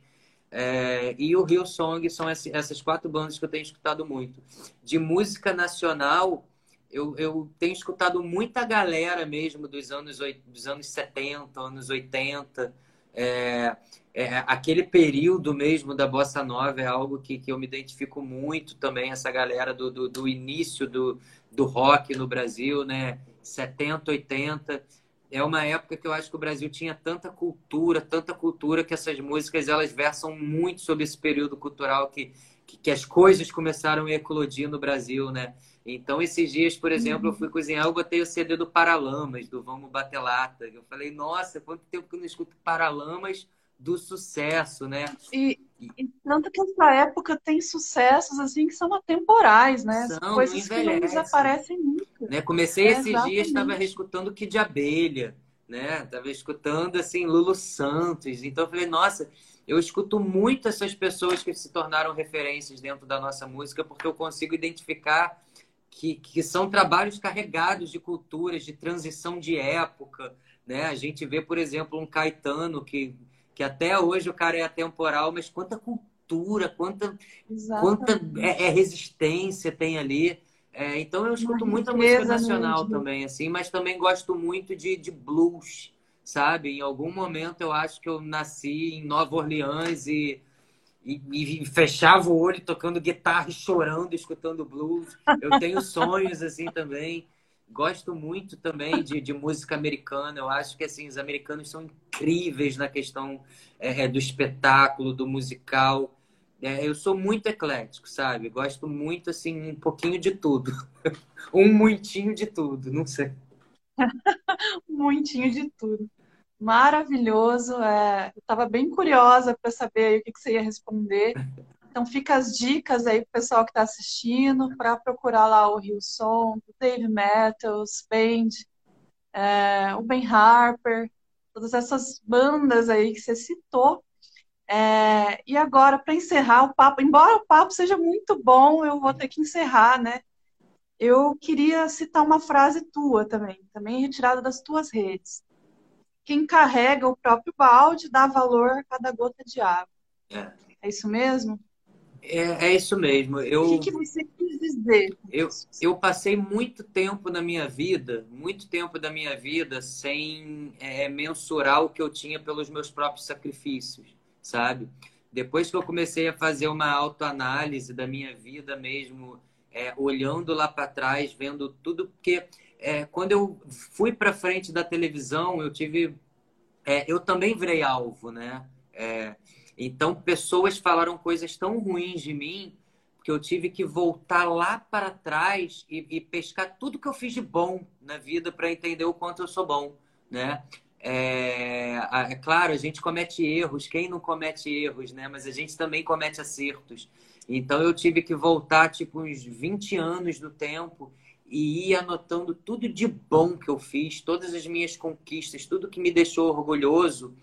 É, e o Rio Song são essas quatro bandas que eu tenho escutado muito. De música nacional, eu, eu tenho escutado muita galera mesmo dos anos, dos anos 70, anos 80. É, é, aquele período mesmo da bossa nova é algo que, que eu me identifico muito também, essa galera do, do, do início do, do rock no Brasil, né? 70, 80 é uma época que eu acho que o Brasil tinha tanta cultura, tanta cultura que essas músicas elas versam muito sobre esse período cultural que, que, que as coisas começaram a eclodir no Brasil, né? Então, esses dias, por exemplo, eu fui uhum. cozinhar, eu botei o CD do Paralamas, do Vamos Bater Lata. Eu falei, nossa, quanto tempo que eu não escuto Paralamas do sucesso, né? E, e tanto que essa época tem sucessos assim que são atemporais, né? São, Coisas que não desaparecem nunca. Né? Comecei é, esses exatamente. dias, estava reescutando Kid Abelha, né? Tava escutando assim Lulu Santos. Então eu falei, nossa, eu escuto muito essas pessoas que se tornaram referências dentro da nossa música porque eu consigo identificar que, que são trabalhos carregados de culturas, de transição de época, né? A gente vê, por exemplo, um Caetano que que até hoje o cara é atemporal, mas quanta cultura, quanta, quanta é, é, resistência tem ali. É, então eu escuto muita música nacional também, assim, mas também gosto muito de, de blues, sabe? Em algum momento eu acho que eu nasci em Nova Orleans e, e, e fechava o olho tocando guitarra e chorando, escutando blues. Eu tenho sonhos assim também. Gosto muito também de, de, música americana. Eu acho que assim os americanos são incríveis na questão é, do espetáculo, do musical. É, eu sou muito eclético, sabe? Gosto muito assim um pouquinho de tudo, um muitinho de tudo, não sei. muitinho de tudo. Maravilhoso. É... Eu estava bem curiosa para saber o que, que você ia responder. Então fica as dicas aí pro pessoal que está assistindo para procurar lá o Rio Som, o Dave Metals, Band, é, o Ben Harper, todas essas bandas aí que você citou. É, e agora, para encerrar o papo, embora o papo seja muito bom, eu vou ter que encerrar, né? Eu queria citar uma frase tua também, também retirada das tuas redes. Quem carrega o próprio balde dá valor a cada gota de água. É, é isso mesmo? É, é isso mesmo. Eu, o que, que você quis dizer? Eu, eu passei muito tempo na minha vida, muito tempo da minha vida, sem é, mensurar o que eu tinha pelos meus próprios sacrifícios, sabe? Depois que eu comecei a fazer uma autoanálise da minha vida mesmo, é, olhando lá para trás, vendo tudo, porque é, quando eu fui para frente da televisão, eu tive. É, eu também virei alvo, né? Então, pessoas falaram coisas tão ruins de mim que eu tive que voltar lá para trás e, e pescar tudo que eu fiz de bom na vida para entender o quanto eu sou bom, né? É, é, claro, a gente comete erros, quem não comete erros, né? Mas a gente também comete acertos. Então eu tive que voltar tipo uns 20 anos do tempo e ir anotando tudo de bom que eu fiz, todas as minhas conquistas, tudo que me deixou orgulhoso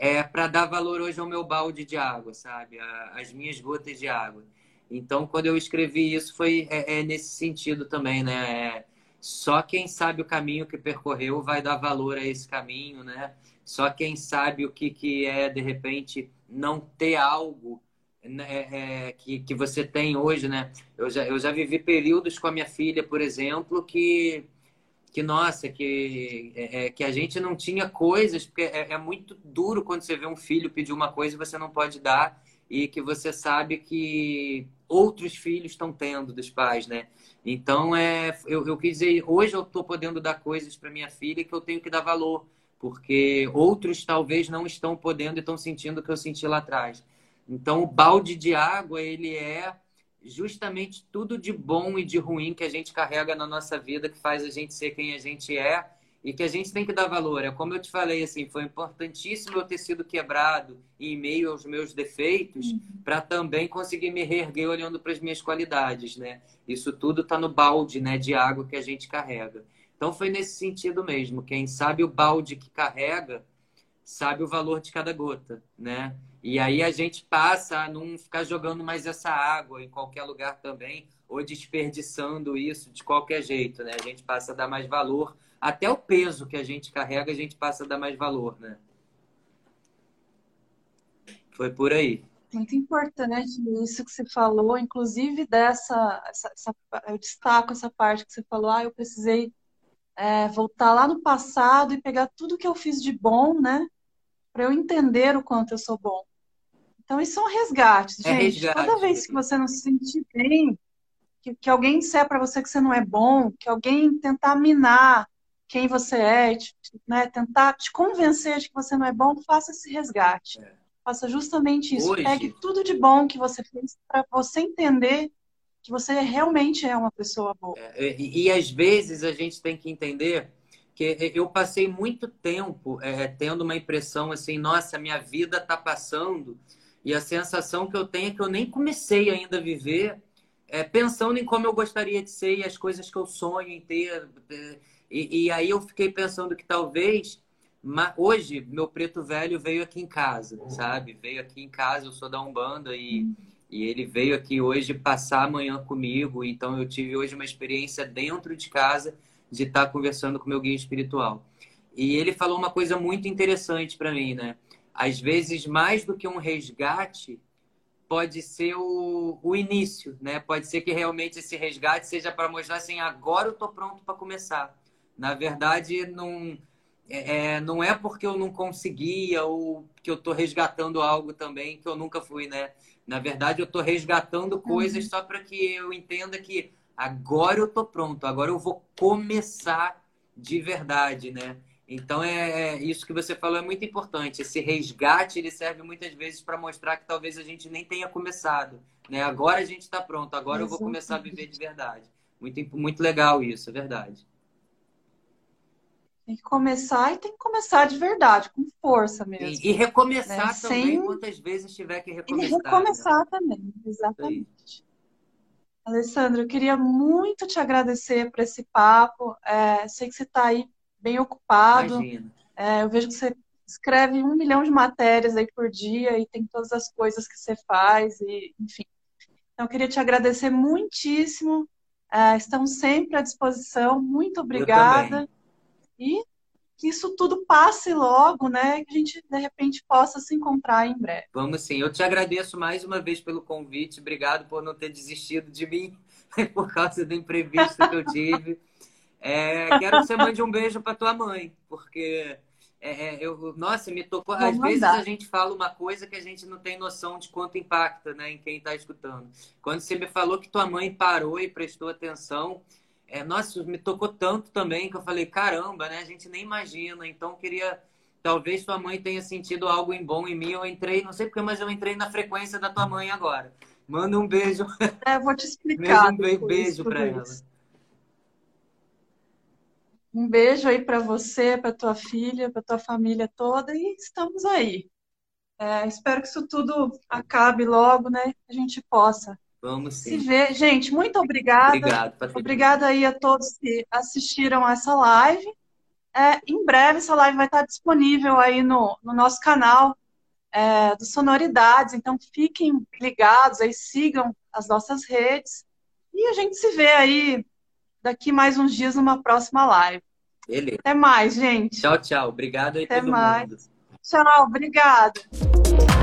é para dar valor hoje ao meu balde de água, sabe? As minhas gotas de água. Então, quando eu escrevi isso, foi é, é nesse sentido também, né? É, só quem sabe o caminho que percorreu vai dar valor a esse caminho, né? Só quem sabe o que, que é, de repente, não ter algo né, é, é, que, que você tem hoje, né? Eu já, eu já vivi períodos com a minha filha, por exemplo, que que nossa, que, é, é, que a gente não tinha coisas, porque é, é, muito duro quando você vê um filho pedir uma coisa e você não pode dar, e que você sabe que outros filhos estão tendo dos pais, né? Então, é, eu, eu quis dizer, hoje eu estou podendo dar coisas para minha filha que eu tenho que dar valor, porque outros talvez não estão podendo e estão sentindo o que eu senti lá atrás. Então, o balde de água, ele é justamente tudo de bom e de ruim que a gente carrega na nossa vida, que faz a gente ser quem a gente é e que a gente tem que dar valor. É como eu te falei, assim, foi importantíssimo eu ter sido quebrado em meio aos meus defeitos uhum. para também conseguir me reerguer olhando para as minhas qualidades, né? Isso tudo está no balde, né, de água que a gente carrega. Então foi nesse sentido mesmo. Quem sabe o balde que carrega sabe o valor de cada gota, né? E aí a gente passa a não ficar jogando mais essa água em qualquer lugar também ou desperdiçando isso de qualquer jeito, né? A gente passa a dar mais valor até o peso que a gente carrega, a gente passa a dar mais valor, né? Foi por aí. Muito importante isso que você falou, inclusive dessa, essa, essa, eu destaco essa parte que você falou, ah, eu precisei é, voltar lá no passado e pegar tudo que eu fiz de bom, né, para eu entender o quanto eu sou bom. Então isso é um resgate, é gente. Resgate. Toda vez que você não se sentir bem, que, que alguém disser para você que você não é bom, que alguém tentar minar quem você é, né, tentar te convencer de que você não é bom, faça esse resgate. É. Faça justamente isso. Hoje... Pegue tudo de bom que você fez para você entender que você realmente é uma pessoa boa. É, e, e, às vezes a gente tem que entender que eu passei muito tempo é, tendo uma impressão assim, nossa, minha vida está passando e a sensação que eu tenho é que eu nem comecei ainda a viver é, pensando em como eu gostaria de ser e as coisas que eu sonho em ter. É, e, e aí eu fiquei pensando que talvez hoje meu preto velho veio aqui em casa, sabe? Veio aqui em casa, eu sou da Umbanda e, e ele veio aqui hoje passar amanhã comigo. Então eu tive hoje uma experiência dentro de casa de estar conversando com meu guia espiritual. E ele falou uma coisa muito interessante para mim, né? Às vezes, mais do que um resgate, pode ser o, o início, né? Pode ser que realmente esse resgate seja para mostrar assim, agora eu tô pronto para começar. Na verdade, não é, é, não é porque eu não conseguia ou que eu estou resgatando algo também que eu nunca fui, né? Na verdade, eu estou resgatando coisas uhum. só para que eu entenda que agora eu estou pronto, agora eu vou começar de verdade, né? Então é, é, isso que você falou é muito importante. Esse resgate ele serve muitas vezes para mostrar que talvez a gente nem tenha começado, né? Agora a gente está pronto, agora Exatamente. eu vou começar a viver de verdade. Muito muito legal isso, é verdade. Tem que começar e tem que começar de verdade, com força mesmo. E, e recomeçar né? também Sem... quantas vezes tiver que recomeçar. E recomeçar né? também, exatamente. Alessandro, eu queria muito te agradecer por esse papo. É, sei que você está aí bem ocupado. Imagina. É, eu vejo que você escreve um milhão de matérias aí por dia e tem todas as coisas que você faz, e enfim. Então, eu queria te agradecer muitíssimo. É, estamos sempre à disposição. Muito obrigada e que isso tudo passe logo, né? Que a gente, de repente, possa se encontrar em breve. Vamos sim. Eu te agradeço mais uma vez pelo convite. Obrigado por não ter desistido de mim por causa do imprevisto que eu tive. É, quero que você mande um beijo para tua mãe, porque é, é, eu, nossa, me tocou. Vou Às mandar. vezes a gente fala uma coisa que a gente não tem noção de quanto impacta né, em quem está escutando. Quando você me falou que tua mãe parou e prestou atenção, é, nossa, me tocou tanto também que eu falei, caramba, né? A gente nem imagina. Então, queria. Talvez tua mãe tenha sentido algo em bom em mim. Eu entrei, não sei porque, mas eu entrei na frequência da tua mãe agora. Manda um beijo. É, vou te explicar. um beijo, beijo para ela. Um beijo aí para você, para tua filha, para tua família toda e estamos aí. É, espero que isso tudo acabe logo, né? Que a gente possa Vamos sim. se ver. Gente, muito obrigada. Obrigado, Patrícia. Obrigada aí a todos que assistiram essa live. É, em breve essa live vai estar disponível aí no, no nosso canal é, do Sonoridades, então fiquem ligados aí, sigam as nossas redes e a gente se vê aí daqui mais uns dias numa próxima live. Beleza. Até mais, gente. Tchau, tchau. Obrigado aí Até todo mais. mundo. Tchau, obrigada.